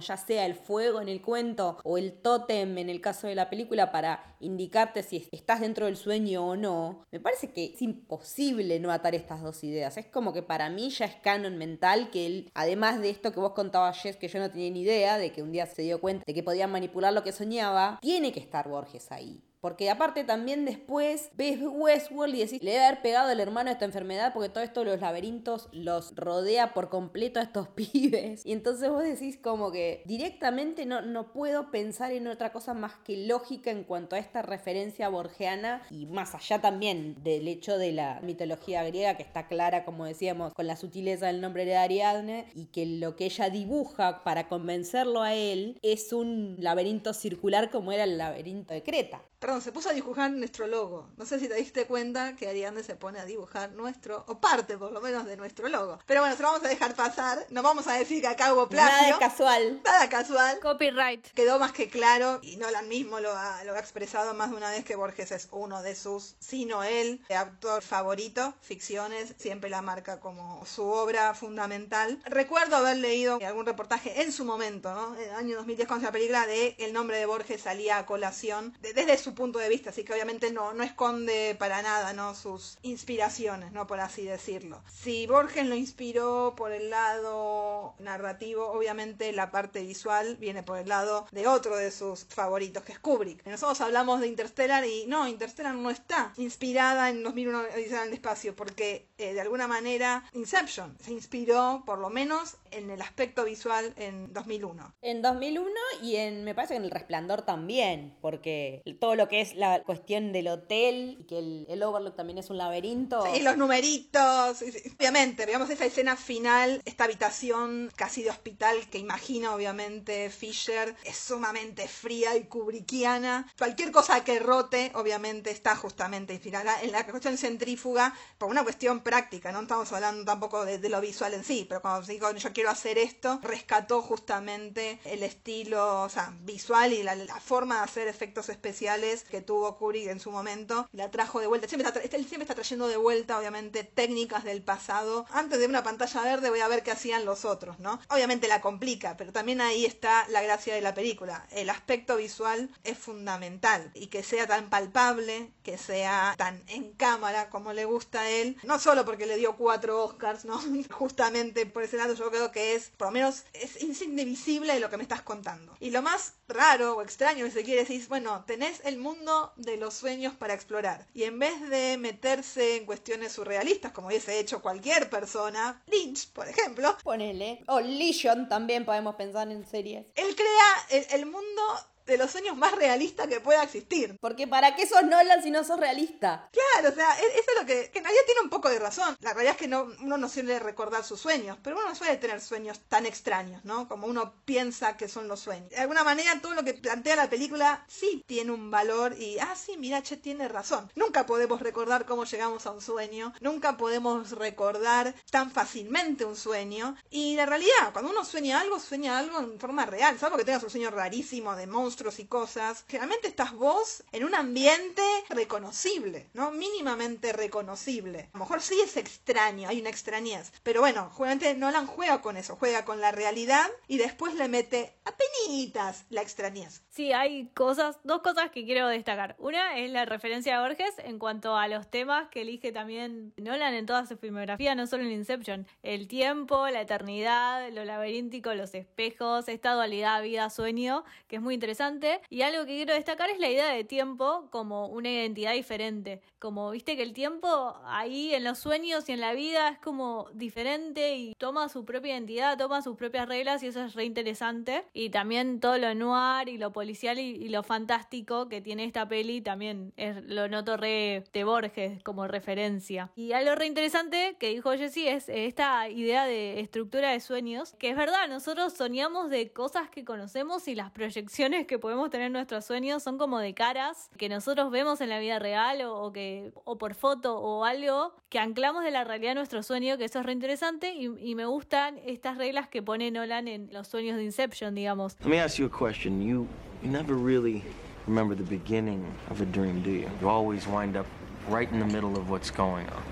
ya sea el fuego en el cuento o el tótem en el caso de la película para indicarte si estás dentro del sueño o no, me parece que es imposible no atar estas dos ideas. Es como que para mí ya es canon mental que él, además de esto que vos contabas, Jess, que yo no tenía ni idea de que un día se dio cuenta de que podía manipular lo que soñaba, tiene que estar Borges ahí. Porque aparte también después ves Westworld y decís, le debe haber pegado el hermano esta enfermedad porque todo esto los laberintos los rodea por completo a estos *laughs* pibes. Y entonces vos decís como que directamente no, no puedo pensar en otra cosa más que lógica en cuanto a esta referencia borgiana y más allá también del hecho de la mitología griega que está clara, como decíamos, con la sutileza del nombre de Ariadne y que lo que ella dibuja para convencerlo a él es un laberinto circular como era el laberinto de Creta. Perdón, se puso a dibujar nuestro logo. No sé si te diste cuenta que Ariadne se pone a dibujar nuestro, o parte por lo menos de nuestro logo. Pero bueno, se lo vamos a dejar pasar. No vamos a decir que acá hubo plagio. Nada casual. Nada casual. Copyright. Quedó más que claro, y Nolan mismo lo ha, lo ha expresado más de una vez, que Borges es uno de sus, sino él, autor favorito, ficciones, siempre la marca como su obra fundamental. Recuerdo haber leído algún reportaje en su momento, ¿no? En el año 2010 con esa película de el nombre de Borges salía a colación desde su punto de vista, así que obviamente no, no esconde para nada, ¿no? Sus inspiraciones, ¿no? Por así decirlo. Si Borges lo inspiró por el lado narrativo, obviamente la parte visual viene por el lado de otro de sus favoritos, que es Kubrick. Nosotros hablamos de Interstellar y no, Interstellar no está inspirada en 2001 Odisea en el espacio, porque eh, de alguna manera Inception se inspiró, por lo menos, en el aspecto visual en 2001. En 2001 y en, me parece que en El Resplandor también, porque todo lo que es la cuestión del hotel y que el, el Overlook también es un laberinto. Sí, los numeritos, obviamente, veamos esa escena final, esta habitación casi de hospital que imagina obviamente Fisher, es sumamente fría y kubrickiana. Cualquier cosa que rote, obviamente, está justamente inspirada en la cuestión centrífuga por una cuestión práctica, no estamos hablando tampoco de, de lo visual en sí, pero cuando digo yo quiero hacer esto, rescató justamente el estilo o sea, visual y la, la, forma de hacer efectos especiales que tuvo Kubrick en su momento. La trajo de vuelta. Siempre está, él siempre está trayendo de vuelta, obviamente, técnicas del pasado. Antes de una pantalla verde voy a ver qué hacían los otros, ¿no? Obviamente la complica, pero también ahí está la gracia de la película. El aspecto visual es fundamental y que sea tan palpable, que sea tan en cámara como le gusta a él. No solo porque le dio cuatro Oscars, ¿no? *laughs* Justamente por ese lado yo creo que es, por lo menos, es indivisible de lo que me estás contando. Y lo más raro o extraño, si se quiere decir, bueno, tenés el mundo de los sueños para explorar. Y en vez de meterse en cuestiones surrealistas, como hubiese hecho cualquier persona, Lynch, por ejemplo. Ponele. O Legion también podemos pensar en series. Él crea el, el mundo de los sueños más realistas que pueda existir. Porque ¿para qué sos Nolan si no sos realista? Claro, o sea, eso es lo que, que nadie tiene un poco de razón. La realidad es que no, uno no suele recordar sus sueños, pero uno no suele tener sueños tan extraños, ¿no? Como uno piensa que son los sueños. De alguna manera, todo lo que plantea la película sí tiene un valor y, ah, sí, mira, Che tiene razón. Nunca podemos recordar cómo llegamos a un sueño, nunca podemos recordar tan fácilmente un sueño. Y la realidad, cuando uno sueña algo, sueña algo en forma real, salvo que tengas un sueño rarísimo de monstruos y cosas, generalmente estás vos en un ambiente reconocible, ¿no? Mínimamente reconocible. A lo mejor sí es extraño, hay una extrañez, pero bueno, justamente Nolan juega con eso, juega con la realidad y después le mete apenitas la extrañez. Sí, hay cosas, dos cosas que quiero destacar. Una es la referencia a Borges en cuanto a los temas que elige también Nolan en toda su filmografía, no solo en Inception. El tiempo, la eternidad, lo laberíntico, los espejos, esta dualidad vida-sueño, que es muy interesante. Y algo que quiero destacar es la idea de tiempo como una identidad diferente. Como viste que el tiempo ahí en los sueños y en la vida es como diferente y toma su propia identidad, toma sus propias reglas y eso es re interesante. Y también todo lo noir y lo policial y, y lo fantástico que tiene esta peli también es, lo noto re de Borges como referencia. Y algo re interesante que dijo Jessie es esta idea de estructura de sueños, que es verdad, nosotros soñamos de cosas que conocemos y las proyecciones que podemos tener en nuestros sueños son como de caras que nosotros vemos en la vida real o, o que o por foto o algo que anclamos de la realidad a nuestro sueño, que eso es re interesante y, y me gustan estas reglas que pone Nolan en los sueños de Inception, digamos. Let me ask you a question. You you never really remember the beginning of a dream, do you? You always wind up right in the middle of what's going on.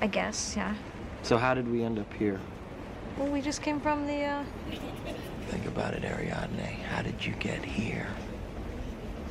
I guess, yeah. So how did we end up here? Well, we just came from the, uh... Think about it, Ariadne. How did you get here?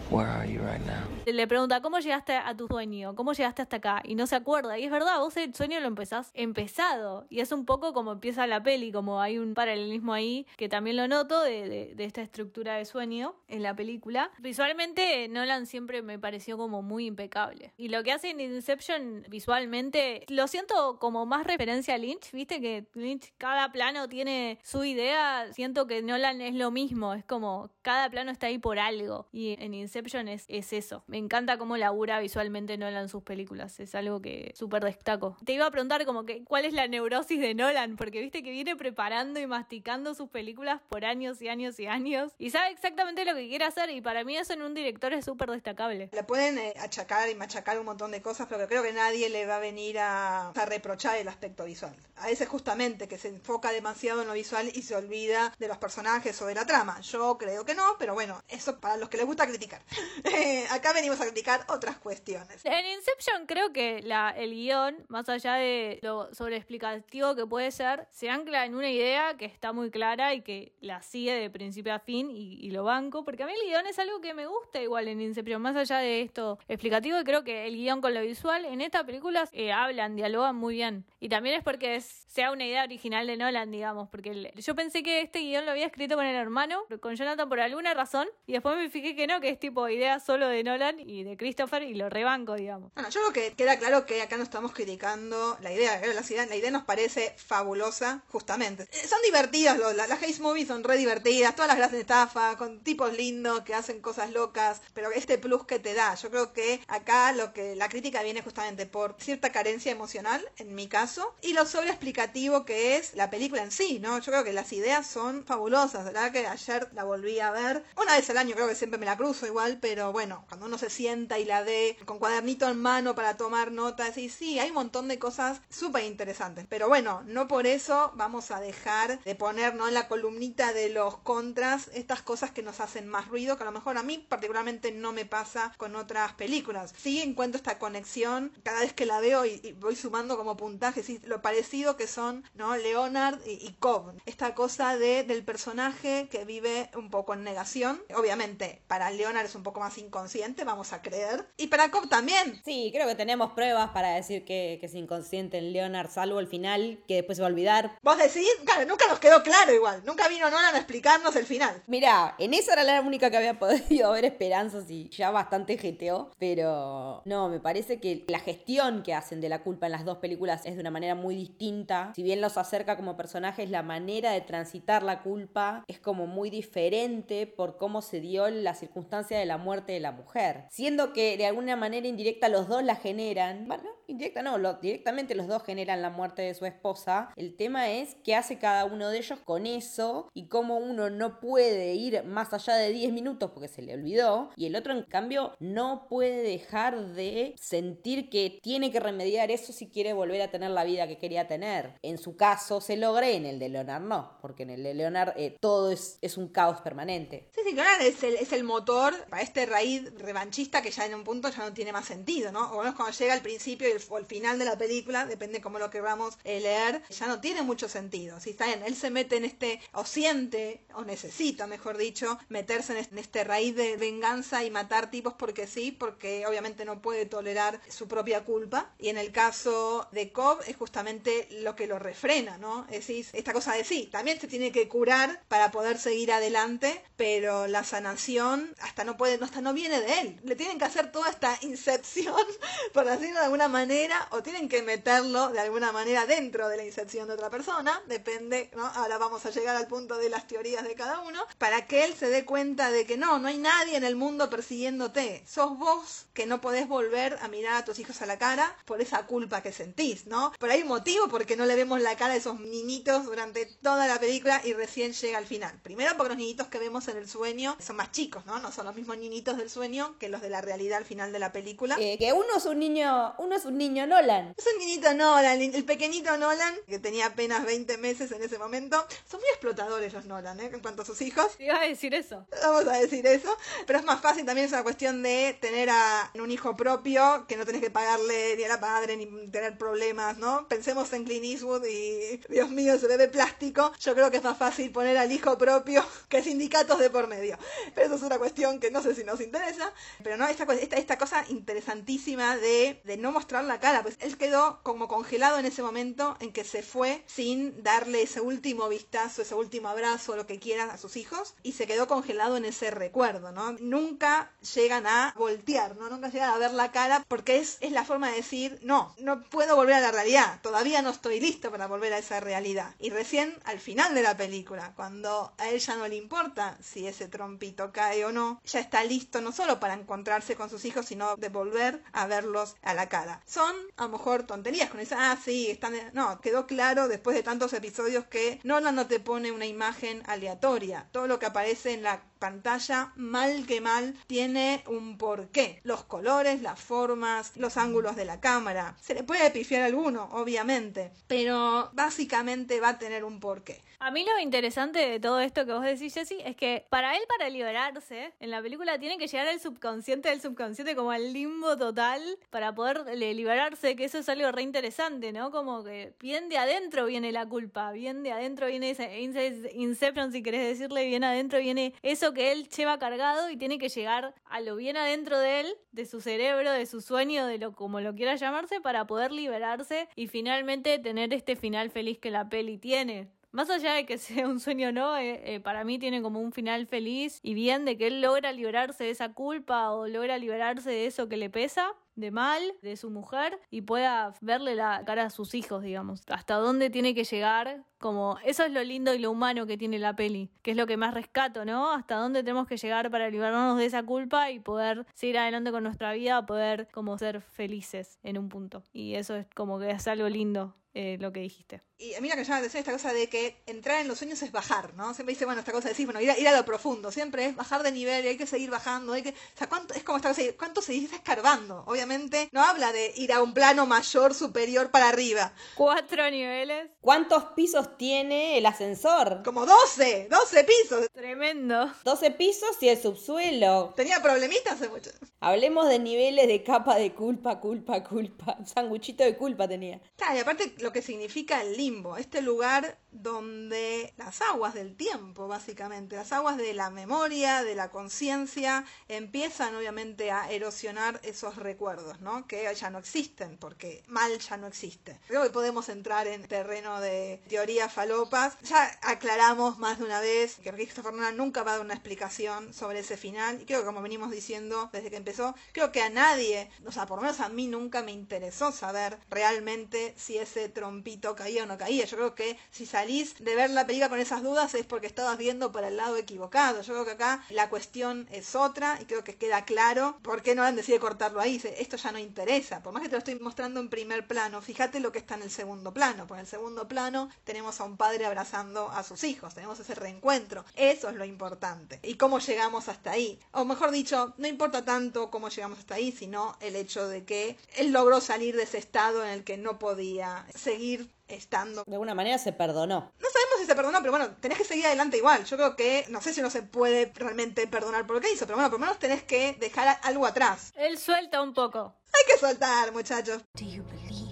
Where are you right now? Le pregunta, ¿cómo llegaste a tu sueño? ¿Cómo llegaste hasta acá? Y no se acuerda. Y es verdad, vos el sueño lo empezás empezado. Y es un poco como empieza la peli, como hay un paralelismo ahí, que también lo noto de, de, de esta estructura de sueño en la película. Visualmente, Nolan siempre me pareció como muy impecable. Y lo que hace en Inception visualmente, lo siento como más referencia a Lynch, viste que Lynch cada plano tiene su idea. Siento que Nolan es lo mismo, es como cada plano está ahí por algo. Y en Inception Es, es eso. Me encanta cómo labura visualmente Nolan sus películas. Es algo que súper destaco. Te iba a preguntar como que cuál es la neurosis de Nolan, porque viste que viene preparando y masticando sus películas por años y años y años y sabe exactamente lo que quiere hacer y para mí eso en un director es súper destacable. Le pueden eh, achacar y machacar un montón de cosas, pero creo que nadie le va a venir a, a reprochar el aspecto visual. A ese justamente que se enfoca demasiado en lo visual y se olvida de los personajes o de la trama. Yo creo que no, pero bueno, eso para los que les gusta criticar. Eh, *laughs* acá venimos a criticar otras cuestiones. En Inception creo que la, el guion, más allá de lo sobreexplicativo que puede ser, se ancla en una idea que está muy clara y que la sigue de principio a fin y, y lo banco, porque a mí el guion es algo que me gusta igual en Inception, más allá de esto explicativo, y creo que el guion con lo visual en esta película eh, hablan, dialogan muy bien. Y también es porque es, sea una idea original de Nolan, digamos, porque el- yo pensé que este guion lo había escrito con el hermano, con Jonathan por alguna razón, y después me fijé que no, que es tipo idea solo de Nolan y de Christopher y lo rebanco, digamos. Bueno, yo creo que queda claro que acá no estamos criticando la idea, que la idea, la idea nos parece fabulosa, justamente. Eh, Son divertidas, lo- la- las Haze Movies son re divertidas, todas las grandes estafas, con tipos lindos que hacen cosas locas, pero este plus que te da, yo creo que acá lo que la crítica viene justamente por cierta carencia emocional, en mi caso, y lo sobreexplicativo que es la película en sí, ¿no? Yo creo que las ideas son fabulosas, verdad que ayer la volví a ver, una vez al año creo que siempre me la cruzo igual, pero bueno, cuando uno se sienta y la ve con cuadernito en mano para tomar notas, y sí, hay un montón de cosas súper interesantes, pero bueno, no por eso vamos a dejar de poner, ¿no? En la columnita de los contras estas cosas que nos hacen más ruido, que a lo mejor a mí particularmente no me pasa con otras películas. Sí encuentro esta conexión cada vez que la veo y, voy sumando como puntajes, lo parecido que son, ¿no? Leonard y, y Cobb. Esta cosa de, del personaje que vive un poco en negación. Obviamente, para Leonard es un poco más inconsciente, vamos a creer. Y para Cobb también. Sí, creo que tenemos pruebas para decir que, que es inconsciente en Leonard, salvo el final, que después se va a olvidar. Vos decís, claro, nunca nos quedó claro igual. Nunca vino Nolan a explicarnos el final. Mirá, en esa era la única que había *laughs* podido haber esperanzas y ya bastante jeteo, pero no, me parece que la gestión que hacen de la culpa en las dos películas es de una manera muy distinta. Si bien los acerca como personajes, la manera de transitar la culpa es como muy diferente por cómo se dio la circunstancia de la muerte de la mujer. Siendo que de alguna manera indirecta los dos la generan, directamente los dos generan la muerte de su esposa. El tema es qué hace cada uno de ellos con eso y cómo uno no puede ir más allá de 10 minutos porque se le olvidó y el otro en cambio no puede dejar de sentir que tiene que remediar eso si quiere volver a tener la vida que quería tener. En su caso se logra, en el de Leonard no, porque en el de Leonard eh, todo es, es un caos permanente. Sí, sí, Leonard es el, es el motor para este raíz revanchista que ya en un punto ya no tiene más sentido, ¿no? O menos cuando llega al principio y el, o el final de la película, depende cómo lo queramos eh, leer, ya no tiene mucho sentido. Si está bien, él se mete en este, o siente, o necesita, mejor dicho, meterse en este, raíz de venganza y matar tipos porque sí, porque obviamente no puede tolerar su propia culpa. Y en el caso de Cobb es justamente lo que lo refrena, ¿no? Es esta cosa de sí, también se tiene que curar para poder seguir adelante, pero la sanación hasta no puede, no, hasta no viene de él. Le tienen que hacer toda esta incepción, *laughs* por decirlo de alguna manera, o tienen que meterlo de alguna manera dentro de la incepción de otra persona, depende. Ahora vamos a llegar al punto de las teorías de cada uno, para que él se dé cuenta de que no, no hay nadie en el mundo persiguiéndote. Sos vos que no podés volver a mirar a tus hijos a la cara por esa culpa que sentís, ¿no? Pero hay un motivo porque no le vemos la cara a esos niñitos durante toda la película y recién llega al final. Primero porque los niñitos que vemos en el sueño son más chicos, ¿no? No son los mismos niñitos del sueño que los de la realidad al final de la película. Eh, que uno es un niño, uno es un niño Nolan. Es un niñito Nolan, el pequeñito Nolan, que tenía apenas 20 meses en ese momento. Son muy explotadores los Nolan, ¿eh? En cuanto a sus hijos. Te iba a decir eso. Vamos a decir eso. Pero es más fácil también es una cuestión de tener a un hijo propio, que no tenés que pagarle ni a la padre ni tener problemas, ¿no? Pensemos en Clint Eastwood y, Dios mío, ese bebé plástico. Yo creo que es más fácil poner al hijo propio *laughs* que sindicatos de por medio. Pero eso es una cuestión que no sé si nos interesa. Pero no, esta, esta, esta cosa interesantísima de, de no mostrar la cara, pues él quedó como congelado en ese momento en que se fue sin darle ese último vistazo, ese último abrazo, lo que quieran a sus hijos, y se quedó congelado en ese recuerdo, ¿no? Nunca llegan a voltear, ¿no? Nunca llegan a ver la cara porque es, es la forma de decir, no, no puedo volver a la realidad, todavía no estoy listo para volver a esa realidad. Y recién al final de la película, cuando a él ya no le importa si ese trompito cae o no, ya está listo no solo para encontrarse con sus hijos, sino de volver a verlos a la cara. Son a lo mejor tonterías con esa, ah, sí, están... No, quedó claro después de tantos episodios que Nolan no te pone una imagen aleatoria. Todo lo que aparece en la pantalla, mal que mal, tiene un porqué. Los colores, las formas, los ángulos de la cámara. Se le puede pifiar alguno, obviamente, pero básicamente va a tener un porqué. A mí lo interesante de todo esto que vos decís, Jessy, es que para él, para liberarse, en la película tiene que llegar al subconsciente del subconsciente como al limbo total para poder liberarse, que eso es algo re interesante, ¿no? Como que bien de adentro viene la culpa, bien de adentro viene ese Inception, si querés decirle, bien adentro viene eso que él lleva cargado y tiene que llegar a lo bien adentro de él, de su cerebro, de su sueño, de lo como lo quiera llamarse, para poder liberarse y finalmente tener este final feliz que la peli tiene. Más allá de que *laughs* sea un sueño o no, eh, eh, para mí tiene como un final feliz y bien de que él logra liberarse de esa culpa o logra liberarse de eso que le pesa de mal de su mujer y pueda verle la cara a sus hijos, digamos. Hasta dónde tiene que llegar, como eso es lo lindo y lo humano que tiene la peli, que es lo que más rescato, ¿no? Hasta dónde tenemos que llegar para liberarnos de esa culpa y poder seguir adelante con nuestra vida, poder como ser felices en un punto. Y eso es como que es algo lindo eh, lo que dijiste. Y a mí lo que me llama la atención esta cosa de que entrar en los sueños es bajar, ¿no? Siempre dice, bueno, esta cosa de decir, bueno, ir a, ir a lo profundo, siempre es bajar de nivel y hay que seguir bajando, hay que, o sea, ¿cuánto, es como esta cosa de, ¿cuánto escarbando? Obviamente no habla de ir a un plano mayor, superior, para arriba. Cuatro niveles. ¿Cuántos pisos tiene el ascensor? Como 12, 12 pisos. Tremendo. 12 pisos y el subsuelo. Tenía problemitas hace mucho. Hablemos de niveles de capa de culpa, culpa, culpa. *laughs* Sanguchito de culpa tenía. Claro, y aparte lo que significa el limbo, este lugar donde las aguas del tiempo, básicamente, las aguas de la memoria, de la conciencia, empiezan obviamente a erosionar esos recuerdos, ¿no? Que ya no existen, porque mal ya no existe. Creo que podemos entrar en terreno de teorías falopas. Ya aclaramos más de una vez que Christopher Nolan nunca va a dar una explicación sobre ese final, y creo que como venimos diciendo desde que empezó, creo que a nadie, o sea, por lo menos a mí nunca me interesó saber realmente si ese trompito caía o no caía. Yo creo que si salís de ver la película con esas dudas es porque estabas viendo por el lado equivocado. Yo creo que acá la cuestión es otra y creo que queda claro por qué Nolan decide cortarlo ahí. Esto ya no interesa. Por más que te lo estoy mostrando en primer plano, fíjate lo que está en el segundo plano. Por el segundo plano tenemos a un padre abrazando a sus hijos. Tenemos ese reencuentro. Eso es lo importante. Y cómo llegamos hasta ahí. O mejor dicho, no importa tanto cómo llegamos hasta ahí, sino el hecho de que él logró salir de ese estado en el que no podía seguir estando. De alguna manera se perdonó. No sabemos si se perdonó, pero bueno, tenés que seguir adelante igual. Yo creo que, no sé si no se puede realmente perdonar por lo que hizo, pero bueno, por lo menos tenés que dejar algo atrás. Él suelta un poco. Hay que soltar, muchachos. Do you believe?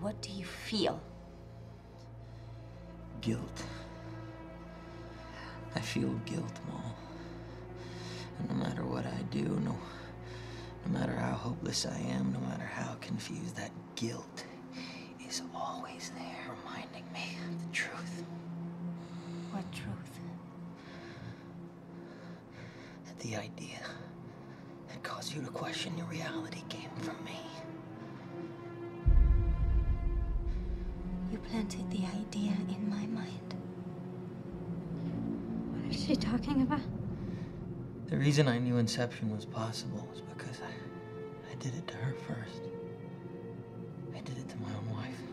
What do you feel? Guilt. I feel guilt, Mom. And no matter what I do, no, no matter how hopeless I am, no matter how confused, that guilt is always there, reminding me of the truth. What truth? That the idea that caused you to question your reality came from me. You planted the idea in my mind. What is she talking about? The reason I knew Inception was possible was because I, I did it to her first. I did it to my own wife.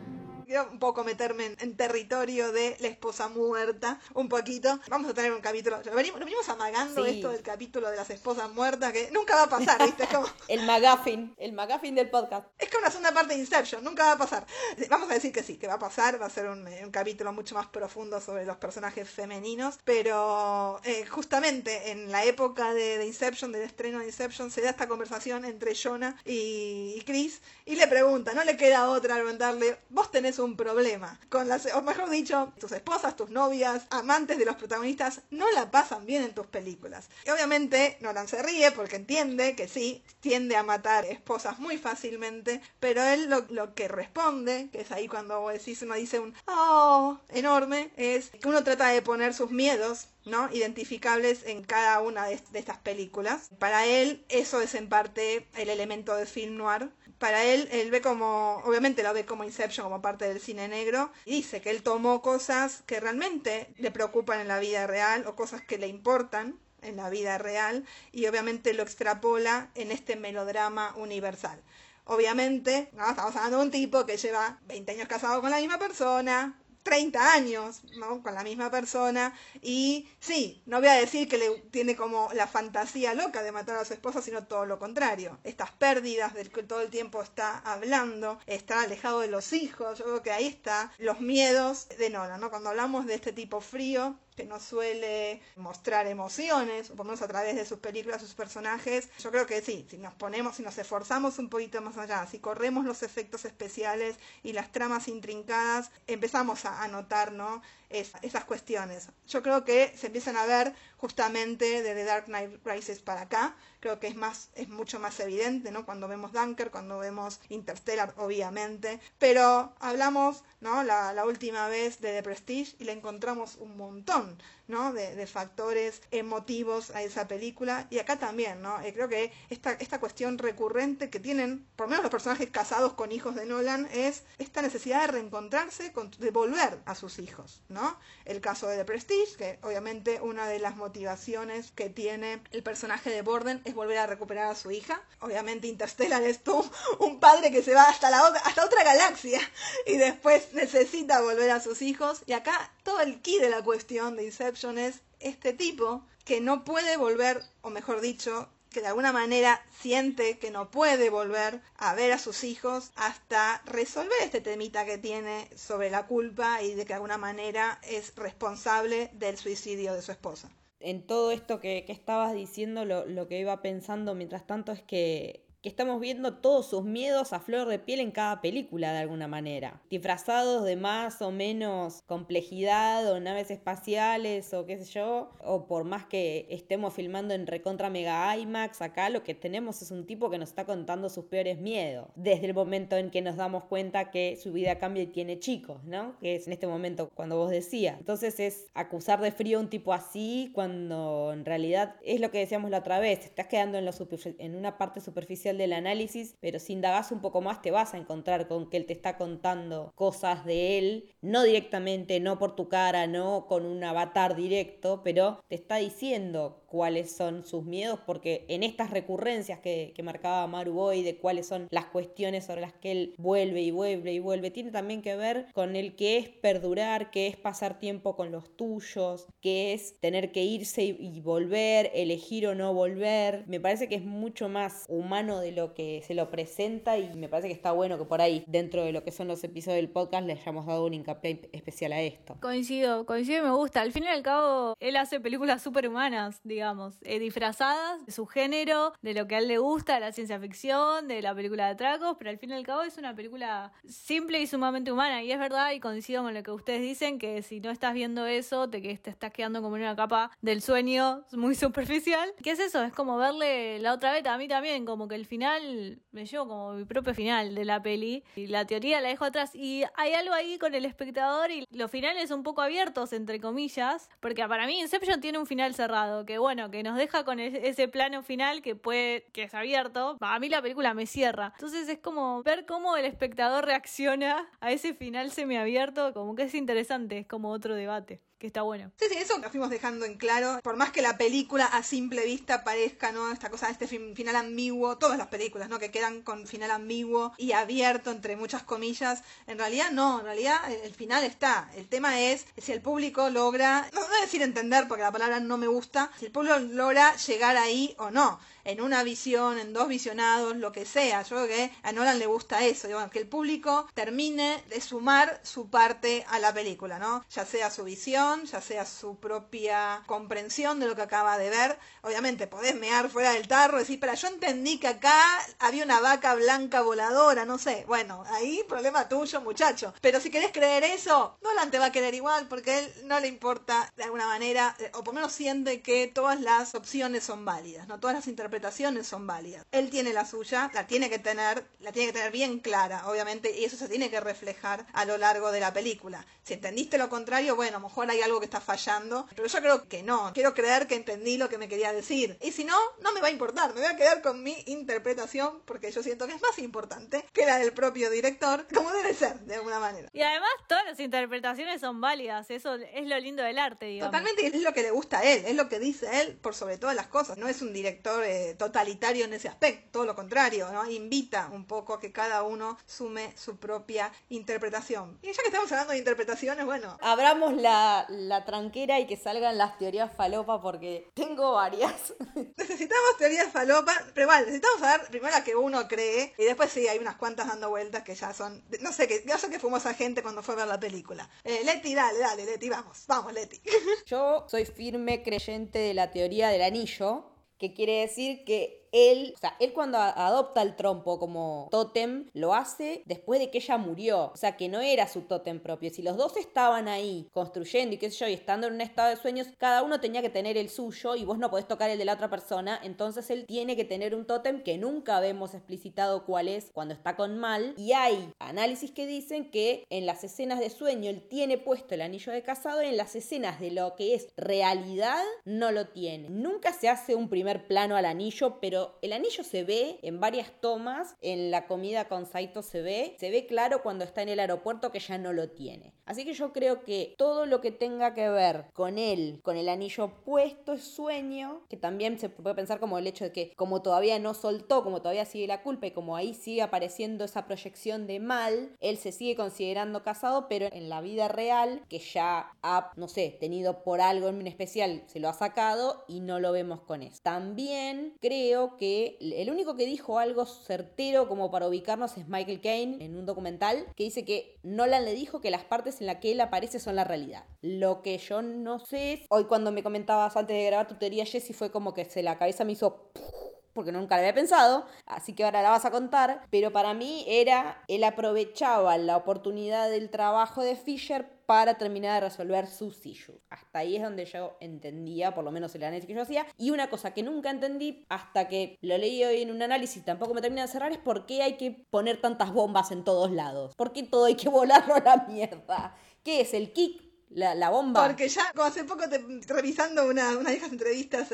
Quiero un poco meterme en, en territorio de la esposa muerta, un poquito. Vamos a tener un capítulo. Lo venimos, lo venimos amagando Sí. esto del capítulo de las esposas muertas, que nunca va a pasar, ¿viste? Es como. *laughs* El McGuffin, el McGuffin del podcast. Es como una segunda parte de Inception, nunca va a pasar. Vamos a decir que sí, que va a pasar, va a ser un, un capítulo mucho más profundo sobre los personajes femeninos, pero eh, justamente en la época de, de Inception, del estreno de Inception, se da esta conversación entre Jonah y, y Chris y le pregunta, no le queda otra al preguntarle, vos tenés un problema. Con las, o mejor dicho, tus esposas, tus novias, amantes de los protagonistas, no la pasan bien en tus películas. Y obviamente Nolan se ríe porque entiende que sí, tiende a matar esposas muy fácilmente, pero él lo, que responde, que es ahí cuando decís, uno dice un oh enorme, es que uno trata de poner sus miedos ¿no? identificables en cada una de, estas películas. Para él eso es en parte el elemento de film noir. Para él, él ve como, obviamente lo ve como Inception, como parte del cine negro, y dice que él tomó cosas que realmente le preocupan en la vida real o cosas que le importan en la vida real y obviamente lo extrapola en este melodrama universal. Obviamente, estamos hablando de un tipo que lleva 20 años casado con la misma persona, 30 años ¿no? con la misma persona y sí, no voy a decir que le tiene como la fantasía loca de matar a su esposa, sino todo lo contrario. Estas pérdidas del que todo el tiempo está hablando, está alejado de los hijos, yo creo que ahí está los miedos de Nolan, ¿no? Cuando hablamos de este tipo frío, que no suele mostrar emociones, o por lo menos a través de sus películas, sus personajes. Yo creo que sí, si nos ponemos, si nos esforzamos un poquito más allá, si corremos los efectos especiales y las tramas intrincadas, empezamos a, notar, ¿no? Esas cuestiones. Yo creo que se empiezan a ver justamente de The Dark Knight Rises para acá. Creo que es más, es mucho más evidente, ¿no? Cuando vemos Dunker, cuando vemos Interstellar, obviamente. Pero hablamos, ¿no? La, la última vez de The Prestige y le encontramos un montón De, factores emotivos a esa película. Y acá también, ¿no? Eh, creo que esta, esta cuestión recurrente que tienen, por lo menos los personajes casados con hijos de Nolan, es esta necesidad de reencontrarse, con, de volver a sus hijos, ¿no? El caso de The Prestige, que obviamente una de las motivaciones que tiene el personaje de Borden es volver a recuperar a su hija. Obviamente Interstellar es tú, un padre que se va hasta, la otra, hasta otra galaxia y después necesita volver a sus hijos. Y acá todo el key de la cuestión de Inception es este tipo que no puede volver, o mejor dicho, que de alguna manera siente que no puede volver a ver a sus hijos hasta resolver este temita que tiene sobre la culpa y de que de alguna manera es responsable del suicidio de su esposa. En todo esto que, estabas diciendo, lo, lo que iba pensando mientras tanto es que que estamos viendo todos sus miedos a flor de piel en cada película de alguna manera, disfrazados de más o menos complejidad o naves espaciales o qué sé yo, o por más que estemos filmando en recontra mega IMAX, acá lo que tenemos es un tipo que nos está contando sus peores miedos, desde el momento en que nos damos cuenta que su vida cambia y tiene chicos, ¿no? Que es en este momento cuando vos decías. Entonces es acusar de frío a un tipo así cuando en realidad es lo que decíamos la otra vez, estás quedando en, una parte superficial del análisis, pero si indagas un poco más te vas a encontrar con que él te está contando cosas de él, no directamente, no por tu cara, no con un avatar directo, pero te está diciendo cuáles son sus miedos, porque en estas recurrencias que, que marcaba Maru hoy de cuáles son las cuestiones sobre las que él vuelve y vuelve y vuelve, tiene también que ver con el que es perdurar, que es pasar tiempo con los tuyos, que es tener que irse y, y volver, elegir o no volver. Me parece que es mucho más humano de lo que se lo presenta y me parece que está bueno que por ahí, dentro de lo que son los episodios del podcast, le hayamos dado un hincapié especial a esto. Coincido, coincido y me gusta. Al fin y al cabo, él hace películas superhumanas, digamos digamos, eh, disfrazadas de su género, de lo que a él le gusta, de la ciencia ficción, de la película de atracos, pero al fin y al cabo es una película simple y sumamente humana. Y es verdad, y coincido con lo que ustedes dicen, que si no estás viendo eso, te, te estás quedando como en una capa del sueño muy *laughs* superficial. ¿Qué es eso? Es como verle la otra vez, a mí también, como que el final me llevo como mi propio final de la peli. Y la teoría la dejo atrás. Y hay algo ahí con el espectador y los finales un poco abiertos, entre comillas, porque para mí Inception tiene un final cerrado, que bueno, bueno, que nos deja con ese plano final que puede, que es abierto. A mí la película me cierra. Entonces es como ver cómo el espectador reacciona a ese final semiabierto, como que es interesante, es como otro debate que está bueno. Sí, sí, eso lo fuimos dejando en claro. Por más que la película a simple vista parezca, ¿no? Esta cosa, este final ambiguo, todas las películas, ¿no? Que quedan con final ambiguo y abierto, entre muchas comillas. En realidad, no, en realidad el final está. El tema es si el público logra, no a decir entender porque la palabra no me gusta, si el público logra llegar ahí o no en una visión, en dos visionados, lo que sea. Yo creo que a Nolan le gusta eso, que el público termine de sumar su parte a la película, ¿no? Ya sea su visión, ya sea su propia comprensión de lo que acaba de ver. Obviamente podés mear fuera del tarro, decir, pero yo entendí que acá había una vaca blanca voladora, no sé. Bueno, ahí problema tuyo, muchacho. Pero si querés creer eso, Nolan te va a querer igual porque él no le importa de alguna manera, o por lo menos siente que todas las opciones son válidas, ¿no? Todas las interpretaciones son válidas. Él tiene la suya, la tiene que tener, la tiene que tener bien clara, obviamente, y eso se tiene que reflejar a lo largo de la película. Si entendiste lo contrario, bueno, a lo mejor hay algo que está fallando, pero yo creo que no. Quiero creer que entendí lo que me quería decir. Y si no, no me va a importar, me voy a quedar con mi interpretación porque yo siento que es más importante que la del propio director, como debe ser, de alguna manera. Y además todas las interpretaciones son válidas, eso es lo lindo del arte, digamos. Totalmente, es lo que le gusta a él, es lo que dice él por sobre todas las cosas. No es un director eh, totalitario en ese aspecto, todo lo contrario, ¿no? Invita un poco a que cada uno sume su propia interpretación. Y ya que estamos hablando de interpretaciones, bueno. Abramos la, la tranquera y que salgan las teorías falopa porque tengo varias. *laughs* Necesitamos teorías falopa, pero igual, necesitamos saber primero la que uno cree y después sí, hay unas cuantas dando vueltas que ya son, no sé, que, no sé qué fuimos a gente cuando fue a ver la película. Eh, Leti, dale, dale, Leti, vamos, vamos, Leti. *laughs* Yo soy firme creyente de la teoría del anillo, que quiere decir que él, o sea, él cuando adopta el trompo como tótem, lo hace después de que ella murió. O sea, que no era su tótem propio. Si los dos estaban ahí construyendo y qué sé yo, y estando en un estado de sueños, cada uno tenía que tener el suyo y vos no podés tocar el de la otra persona. Entonces él tiene que tener un tótem que nunca vemos explicitado cuál es cuando está con mal. Y hay análisis que dicen que en las escenas de sueño él tiene puesto el anillo de casado y en las escenas de lo que es realidad no lo tiene. Nunca se hace un primer plano al anillo, pero el anillo se ve en varias tomas, en la comida con Saito se ve, se ve claro cuando está en el aeropuerto que ya no lo tiene. Así que yo creo que todo lo que tenga que ver con él, con el anillo puesto, es sueño, que también se puede pensar como el hecho de que como todavía no soltó, como todavía sigue la culpa y como ahí sigue apareciendo esa proyección de mal, él se sigue considerando casado, pero en la vida real, que ya ha, no sé, tenido por algo en especial, se lo ha sacado y no lo vemos con eso. También creo que el único que dijo algo certero como para ubicarnos es Michael Caine en un documental que dice que Nolan le dijo que las partes en la que él aparece son la realidad. Lo que yo no sé, hoy cuando me comentabas antes de grabar tu teoría, Jessie, fue como que se la cabeza me hizo *laughs* porque nunca lo había pensado, así que ahora la vas a contar, pero para mí era, él aprovechaba la oportunidad del trabajo de Fisher para terminar de resolver sus issues. Hasta ahí es donde yo entendía, por lo menos el análisis que yo hacía. Y una cosa que nunca entendí hasta que lo leí hoy en un análisis, tampoco me termina de cerrar, es por qué hay que poner tantas bombas en todos lados. ¿Por qué todo hay que *laughs* volarlo a la mierda? ¿Qué es el kick? La, bomba. Porque ya, como hace poco, te, revisando una, unas viejas entrevistas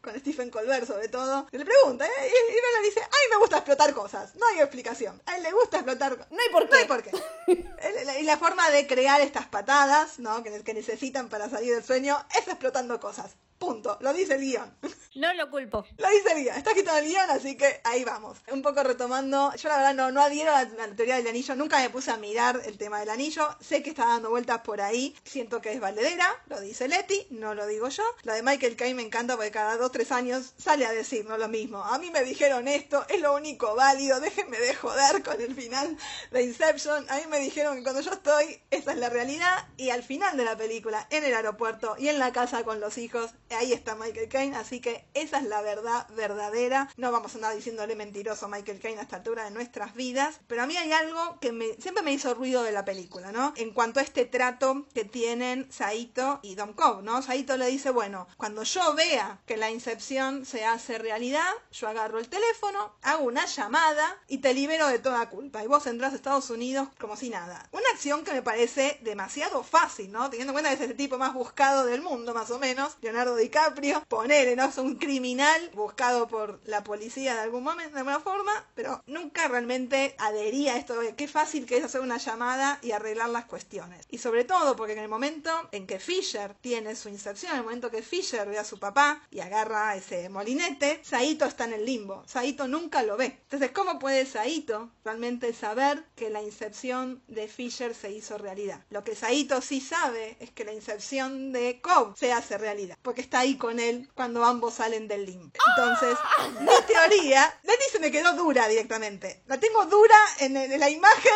con Stephen Colbert, sobre todo, le pregunta, ¿eh? y, uno le dice: A mí me gusta explotar cosas. No hay explicación. A él le gusta explotar No hay por qué. No hay por qué. *laughs* y la forma de crear estas patadas, ¿no? Que, que necesitan para salir del sueño es explotando cosas. Punto. Lo dice el guion. No lo culpo. Lo dice el guion. Está quitado el guion, así que ahí vamos. Un poco retomando. Yo la verdad no, no adhiero a la, teoría del anillo. Nunca me puse a mirar el tema del anillo. Sé que está dando vueltas por ahí. Siento que es valedera. Lo dice Leti. No lo digo yo. Lo de Michael Caine me encanta porque cada dos, tres años sale a decirnos lo mismo. A mí me dijeron esto. Es lo único válido. Déjenme de joder con el final de Inception. A mí me dijeron que cuando yo estoy, esa es la realidad. Y al final de la película, en el aeropuerto y en la casa con los hijos, ahí está Michael Caine, así que esa es la verdad verdadera. No vamos a andar diciéndole mentiroso Michael Caine a esta altura de nuestras vidas, pero a mí hay algo que siempre me hizo ruido de la película, ¿no? En cuanto a este trato que tienen Saito y Dom Cobb, ¿no? Saito le dice, bueno, cuando yo vea que la incepción se hace realidad, yo agarro el teléfono, hago una llamada y te libero de toda culpa. Y vos entras a Estados Unidos como si nada. Una acción que me parece demasiado fácil, ¿no? Teniendo en cuenta que es el tipo más buscado del mundo, más o menos, Leonardo DiCaprio, ponele, ¿no? Son un criminal buscado por la policía de algún momento, de alguna forma, pero nunca realmente adhería a esto de qué fácil que es hacer una llamada y arreglar las cuestiones. Y sobre todo porque en el momento en que Fisher tiene su inserción, en el momento que Fisher ve a su papá y agarra ese molinete, Saito está en el limbo. Saito nunca lo ve. Entonces, ¿cómo puede Saito realmente saber que la inserción de Fisher se hizo realidad? Lo que Saito sí sabe es que la inserción de Cobb se hace realidad, porque está ahí con él cuando ambos salen del limbo. Entonces, mi teoría, Lenny se me quedó dura directamente. La tengo dura en, en la imagen.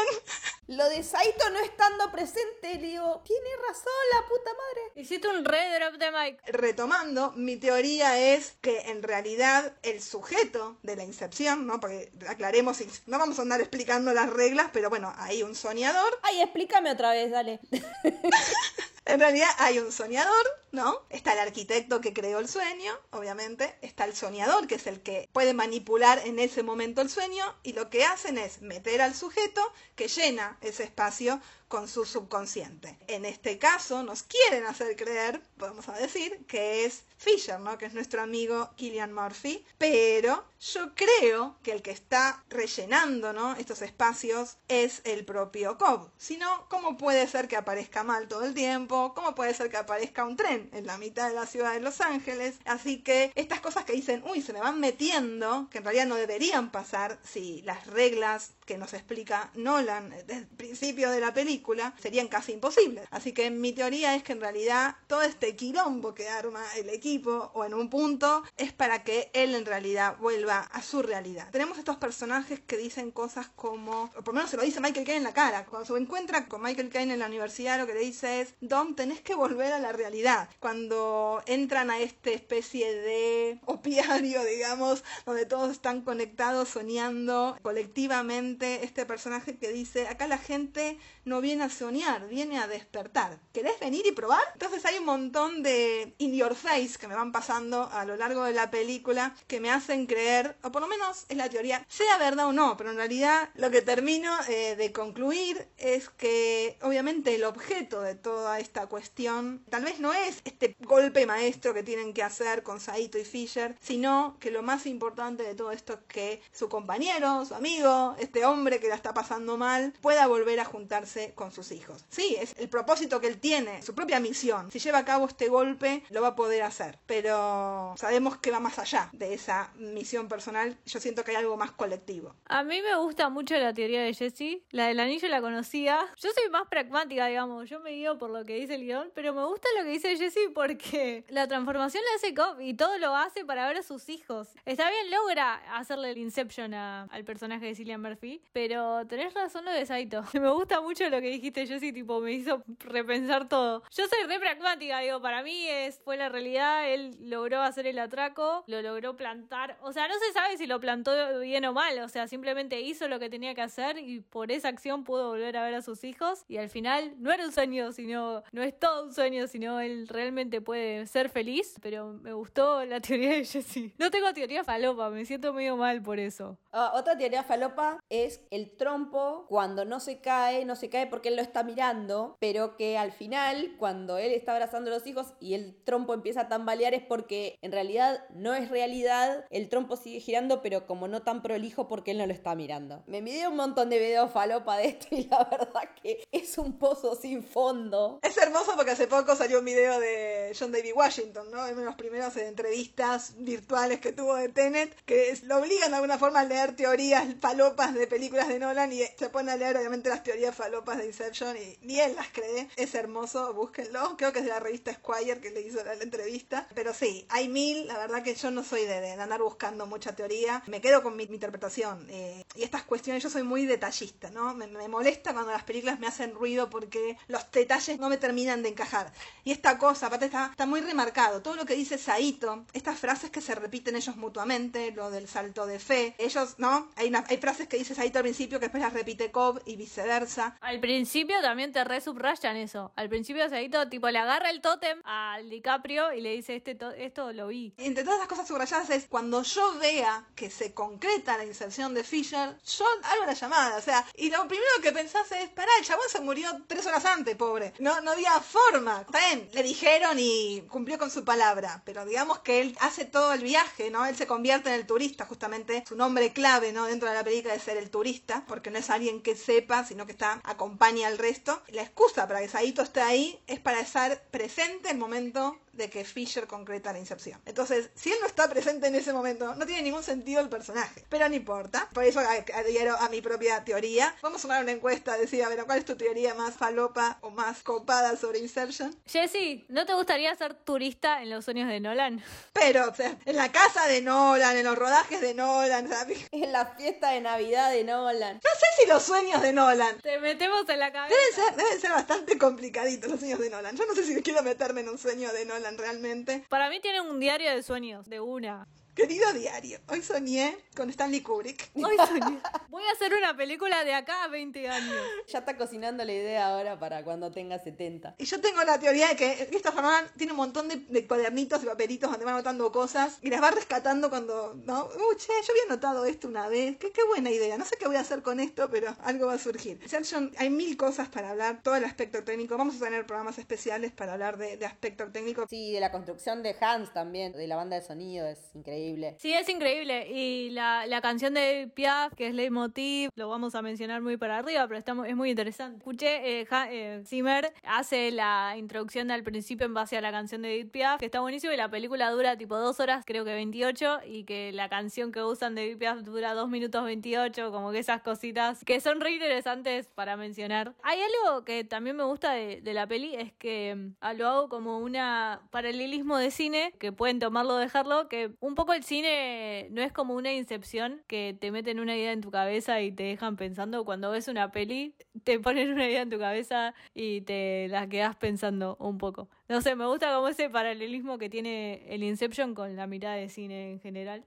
Lo de Saito no estando presente, le digo, tiene razón la puta madre. Hiciste un re drop de mic. Retomando, mi teoría es que en realidad el sujeto de la incepción, ¿no? Porque aclaremos, no vamos a andar explicando las reglas, pero bueno, hay un soñador. Ay, explícame otra vez, dale. *laughs* En realidad hay un soñador, ¿no? Está el arquitecto que creó el sueño, obviamente. Está el soñador, que es el que puede manipular en ese momento el sueño. Y lo que hacen es meter al sujeto que llena ese espacio con su subconsciente. En este caso nos quieren hacer creer, podemos decir, que es Fisher, ¿no? Que es nuestro amigo Killian Murphy, pero yo creo que el que está rellenando, ¿no? Estos espacios es el propio Cobb. Si no, ¿cómo puede ser que aparezca mal todo el tiempo? ¿Cómo puede ser que aparezca un tren en la mitad de la ciudad de Los Ángeles? Así que estas cosas que dicen, uy, se me van metiendo, que en realidad no deberían pasar si las reglas que nos explica Nolan desde el principio de la película serían casi imposibles. Así que mi teoría es que en realidad todo este quilombo que arma el equipo o en un punto es para que él en realidad vuelva a su realidad. Tenemos estos personajes que dicen cosas como, o por lo menos se lo dice Michael Caine en la cara, cuando se encuentra con Michael Caine en la universidad lo que le dice es, Dom, tenés que volver a la realidad. Cuando entran a esta especie de opiario, *laughs* digamos, donde todos están conectados, soñando colectivamente, este personaje que dice, acá la gente no viene a soñar, viene a despertar. ¿Querés venir y probar? Entonces hay un montón de in your face que me van pasando a lo largo de la película que me hacen creer, o por lo menos es la teoría, sea verdad o no, pero en realidad lo que termino eh, de concluir es que obviamente el objeto de toda esta cuestión tal vez no es este golpe maestro que tienen que hacer con Saito y Fisher, sino que lo más importante de todo esto es que su compañero, su amigo, este hombre que la está pasando mal, pueda volver a juntarse con sus hijos. Sí, es el propósito que él tiene, su propia misión. Si lleva a cabo este golpe, lo va a poder hacer. Pero sabemos que va más allá de esa misión personal. Yo siento que hay algo más colectivo. A mí me gusta mucho la teoría de Jesse. La del anillo la conocía. Yo soy más pragmática, digamos. Yo me guío por lo que dice el guion, pero me gusta lo que dice Jesse porque la transformación la hace Cobb y todo lo hace para ver a sus hijos. Está bien, logra hacerle el Inception al personaje de Cillian Murphy, pero tenés razón lo de Saito. *laughs* Me gusta mucho lo que dijiste, Jessy, tipo, me hizo repensar todo. Yo soy re pragmática, digo, para mí es, fue la realidad, él logró hacer el atraco, lo logró plantar. O sea, no se sabe si lo plantó bien o mal, o sea, simplemente hizo lo que tenía que hacer y por esa acción pudo volver a ver a sus hijos. Y al final no era un sueño, sino, no es todo un sueño, sino él realmente puede ser feliz. Pero me gustó la *laughs* teoría de Jessy. No tengo teoría falopa, me siento medio mal por eso. Ah, otra teoría falopa es el trompo cuando no se cae, no se cae porque él lo está mirando, pero que al final, cuando él está abrazando a los hijos y el trompo empieza a tambalear, es porque en realidad no es realidad, el trompo sigue girando, pero como no tan prolijo porque él no lo está mirando. Me midé un montón de videos falopa de esto y la verdad que es un pozo sin fondo. Es hermoso porque hace poco salió un video de John David Washington, ¿no? En de las primeras entrevistas virtuales que tuvo de Tenet, que lo obligan de alguna forma a leer teorías falopas de películas de Nolan y se pone a leer obviamente las teorías falopas de Inception y ni él las cree. Es hermoso, búsquenlo. Creo que es de la revista Squire que le hizo la, entrevista. Pero sí, hay mil. La verdad que yo no soy de, andar buscando mucha teoría. Me quedo con mi, interpretación. Eh, y estas cuestiones, yo soy muy detallista, ¿no? Me, molesta cuando las películas me hacen ruido porque los detalles no me terminan de encajar. Y esta cosa, aparte, está, está muy remarcado. Todo lo que dice Saito, estas frases que se repiten ellos mutuamente, lo del salto de fe. Ellos, ¿no? Hay, hay frases que dice Saito al principio que después las repite Cobb y viceversa. Al principio también te resubrayan eso. Al principio Seguito tipo le agarra el tótem al DiCaprio y le dice este to- esto lo vi. Entre todas las cosas subrayadas es cuando yo vea que se concreta la inserción de Fisher, yo hago la llamada, o sea, y lo primero que pensás es, pará, el chabón se murió tres horas antes, pobre. No, no había forma. Está bien, le dijeron y cumplió con su palabra, pero digamos que él hace todo el viaje, ¿no? Él se convierte en el turista, justamente su nombre clave, ¿no? Dentro de la película es ser el turista, porque no es alguien que sepa, sino que está, acompaña al resto. La excusa para que Saito esté ahí es para estar presente el momento de que Fisher concreta la inserción. Entonces, si él no está presente en ese momento, no tiene ningún sentido el personaje. Pero no importa. Por eso a- adhiero a mi propia teoría. Vamos a sumar una encuesta, decía, pero ¿cuál es tu teoría más falopa o más copada sobre Insertion? Jesse, ¿no te gustaría ser turista en los sueños de Nolan? *laughs* Pero, o sea, en la casa de Nolan, en los rodajes de Nolan, ¿sabes? *laughs* No En la fiesta de Navidad de Nolan. sé si los sueños de Nolan. Te metemos en la cabeza. Deben ser, deben ser bastante complicaditos los sueños de Nolan. Yo no sé si quiero meterme en un sueño de Nolan realmente. Para mí tiene un diario de sueños, de una. Querido diario, hoy soñé con Stanley Kubrick. Hoy soñé. Voy a hacer una película de acá a 20 años. Ya está cocinando la idea ahora para cuando tenga 70. Y yo tengo la teoría de que Christopher Nolan tiene un montón de, de cuadernitos y papelitos donde va anotando cosas y las va rescatando cuando, ¿no? Uh, che, yo había anotado esto una vez, qué, qué buena idea, no sé qué voy a hacer con esto, pero algo va a surgir. Inception, hay mil cosas para hablar, todo el aspecto técnico, vamos a tener programas especiales para hablar de, de aspecto técnico. Sí, de la construcción de Hans también, de la banda de sonido, es increíble. Sí, es increíble. Y la, la canción de Piaf, que es Leitmotiv, lo vamos a mencionar muy para arriba, pero está, es muy interesante. Escuché, eh, eh, Zimmer hace la introducción al principio en base a la canción de Edith Piaf, que está buenísimo, y la película dura tipo dos horas, creo que 28, y que la canción que usan de Edith Piaf dura 2 minutos 28, como que esas cositas que son re interesantes para mencionar. Hay algo que también me gusta de, de la peli, es que mm, ah, lo hago como una paralelismo de cine, que pueden tomarlo o dejarlo, que un poco el cine no es como una incepción que te meten una idea en tu cabeza y te dejan pensando. Cuando ves una peli, te ponen una idea en tu cabeza y te la quedas pensando un poco. No sé, me gusta como ese paralelismo que tiene el Inception con la mirada de cine en general.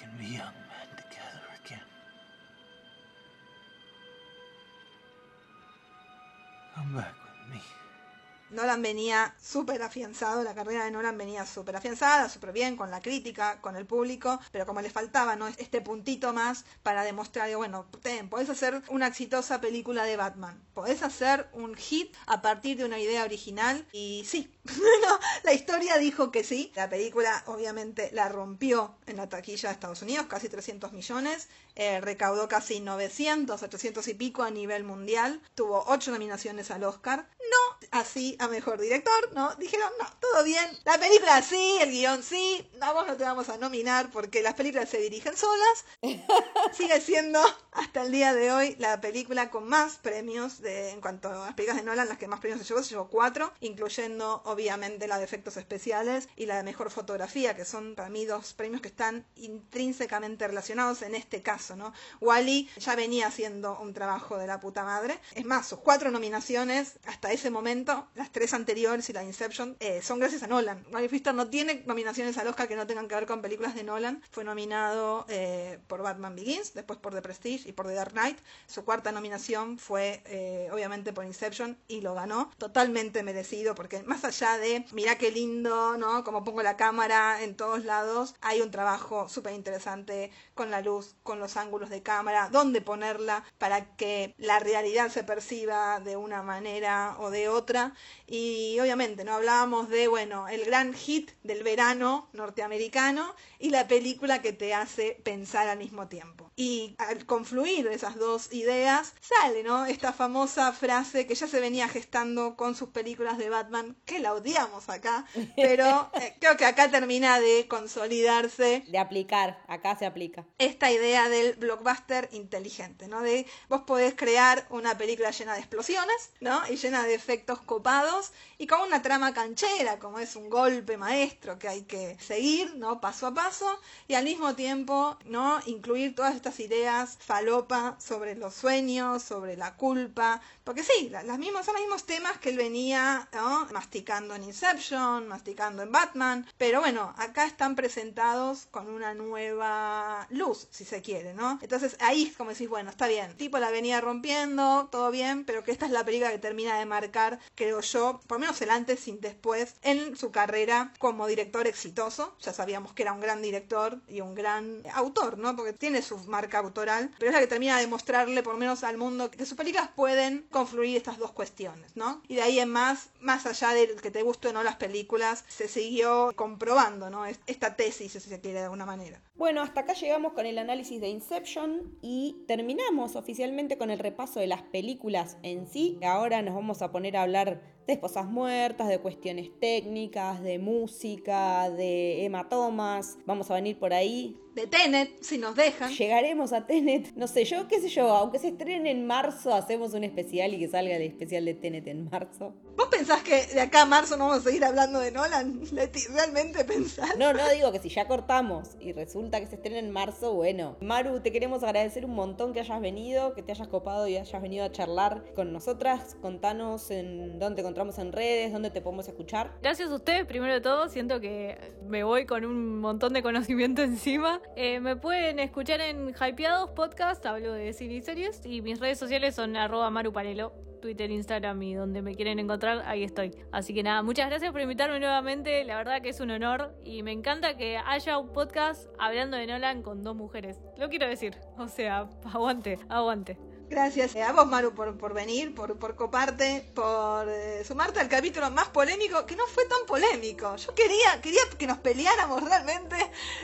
Can be young men together Nolan venía súper afianzado, la carrera de Nolan venía súper afianzada, súper bien con la crítica, con el público, pero como le faltaba ¿no? este puntito más para demostrar, bueno, ten, podés hacer una exitosa película de Batman, podés hacer un hit a partir de una idea original y sí, *laughs* no, la historia dijo que sí, la película obviamente la rompió en la taquilla de Estados Unidos, casi 300 millones, eh, recaudó casi 900, 800 y pico a nivel mundial, tuvo 8 nominaciones al Oscar, no así a mejor director, ¿no? Dijeron, no, todo bien, la película sí, el guion sí, a vos no te vamos a nominar porque las películas se dirigen solas, *laughs* sigue siendo hasta el día de hoy la película con más premios de, en cuanto a las películas de Nolan, las que más premios se llevó, se llevó cuatro, incluyendo obviamente la de efectos especiales y la de mejor fotografía, que son para mí dos premios que están intrínsecamente relacionados en este caso, ¿no? Wally ya venía haciendo un trabajo de la puta madre, es más, sus cuatro nominaciones hasta ese momento, las tres anteriores y la Inception, eh, son gracias a Nolan. Wally Pfister no tiene nominaciones al Oscar que no tengan que ver con películas de Nolan, fue nominado eh, por Batman Begins, después por The Prestige y por The Dark Knight. Su cuarta nominación fue eh, obviamente por Inception y lo ganó. Totalmente merecido porque más allá de, mira qué lindo, ¿no? Como pongo la cámara en todos lados, hay un trabajo súper interesante con la luz, con los ángulos de cámara, dónde ponerla para que la realidad se perciba de una manera o de otra Y obviamente, ¿no? Hablábamos de, bueno, el gran hit del verano norteamericano y la película que te hace pensar al mismo tiempo. Y al confluir esas dos ideas, sale, ¿no? Esta famosa frase que ya se venía gestando con sus películas de Batman, que la odiamos acá, *laughs* pero eh, creo que acá termina de consolidarse. De aplicar, acá se aplica. Esta idea del blockbuster inteligente, ¿no? De vos podés crear una película llena de explosiones, ¿no? Y llena de efectos copados y con una trama canchera, como es un golpe maestro que hay que seguir, ¿no? Paso a paso y al mismo tiempo, ¿no? Incluir todas estas ideas falopa sobre los sueños, sobre la culpa, porque sí, las mismas, son los mismos temas que él venía masticando en Inception, masticando en Batman, pero bueno, acá están presentados con una nueva luz, si se quiere, ¿no? Entonces ahí es como decís, bueno, está bien, tipo la venía rompiendo, todo bien, pero que esta es la película que termina de marcar, creo yo, por lo menos el antes sin después en su carrera como director exitoso. Ya sabíamos que era un gran director y un gran autor, ¿no? Porque tiene su marca autoral, pero es la que termina de mostrarle, por lo menos al mundo, que sus películas pueden confluir estas dos cuestiones, ¿no? Y de ahí en más, más allá de que te guste o no las películas, se siguió comprobando, ¿no? Esta tesis, si se quiere de alguna manera. Bueno, hasta acá llegamos con el análisis de Inception y terminamos oficialmente con el repaso de las películas en sí. Ahora nos vamos a poner a hablar de esposas muertas, de cuestiones técnicas, de música, de hematomas. Vamos a venir por ahí. De Tenet, si nos dejan. Llegaremos a Tenet. No sé, yo qué sé yo, aunque se estrene en marzo, hacemos un especial y que salga el especial de Tenet en marzo. ¿Vos pensás que de acá a marzo no vamos a seguir hablando de Nolan? *laughs* ¿realmente pensás? No, no, digo que si ya cortamos y resulta que se estrena en marzo, bueno. Maru, te queremos agradecer un montón que hayas venido, que te hayas copado y hayas venido a charlar con nosotras. Contanos en dónde encontramos en redes, dónde te podemos escuchar. Gracias a ustedes, primero de todo, siento que me voy con un montón de conocimiento *laughs* encima. Eh, me pueden escuchar en Hypeados Podcast, hablo de cine y series, y mis redes sociales son arroba marupanelo. Twitter, Instagram y donde me quieren encontrar, ahí estoy. Así que nada, muchas gracias por invitarme nuevamente, la verdad que es un honor y me encanta que haya un podcast hablando de Nolan con dos mujeres. Lo quiero decir, o sea, *laughs* aguante, aguante. Gracias a vos, Maru, por, por venir, por, por coparte, por eh, sumarte al capítulo más polémico, que no fue tan polémico. Yo quería, quería que nos peleáramos realmente.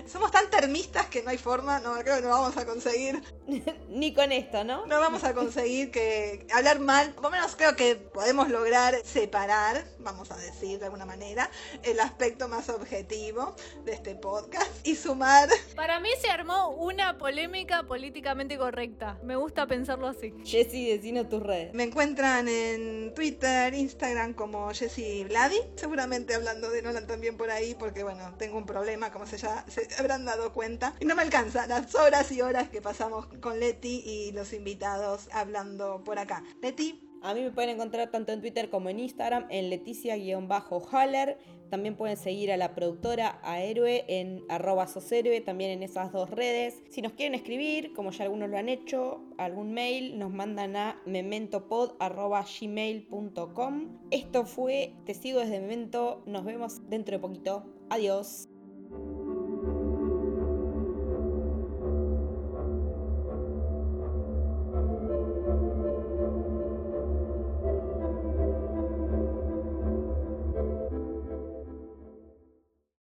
Somos tan termistas que no hay forma, no creo que no vamos a conseguir. *laughs* Ni con esto, ¿no? No vamos a conseguir que hablar mal. Por lo menos creo que podemos lograr separar, vamos a decir de alguna manera, el aspecto más objetivo de este podcast y sumar. Para mí se armó una polémica políticamente correcta. Me gusta pensarlo así. Jessy, decinos tus redes. Me encuentran en Twitter, Instagram como Jessy Vladi. Seguramente hablando de Nolan también por ahí, porque bueno, tengo un problema, como se ya se habrán dado cuenta. Y no me alcanza las horas y horas que pasamos con Leti y los invitados hablando por acá. Leti. A mí me pueden encontrar tanto en Twitter como en Instagram en Leticia-Haller. También pueden seguir a la productora, a Héroe, en arroba soshéroe, también en esas dos redes. Si nos quieren escribir, como ya algunos lo han hecho, algún mail, nos mandan a mementopod.gmail.com. Esto fue Te sigo desde Memento. Nos vemos dentro de poquito. Adiós.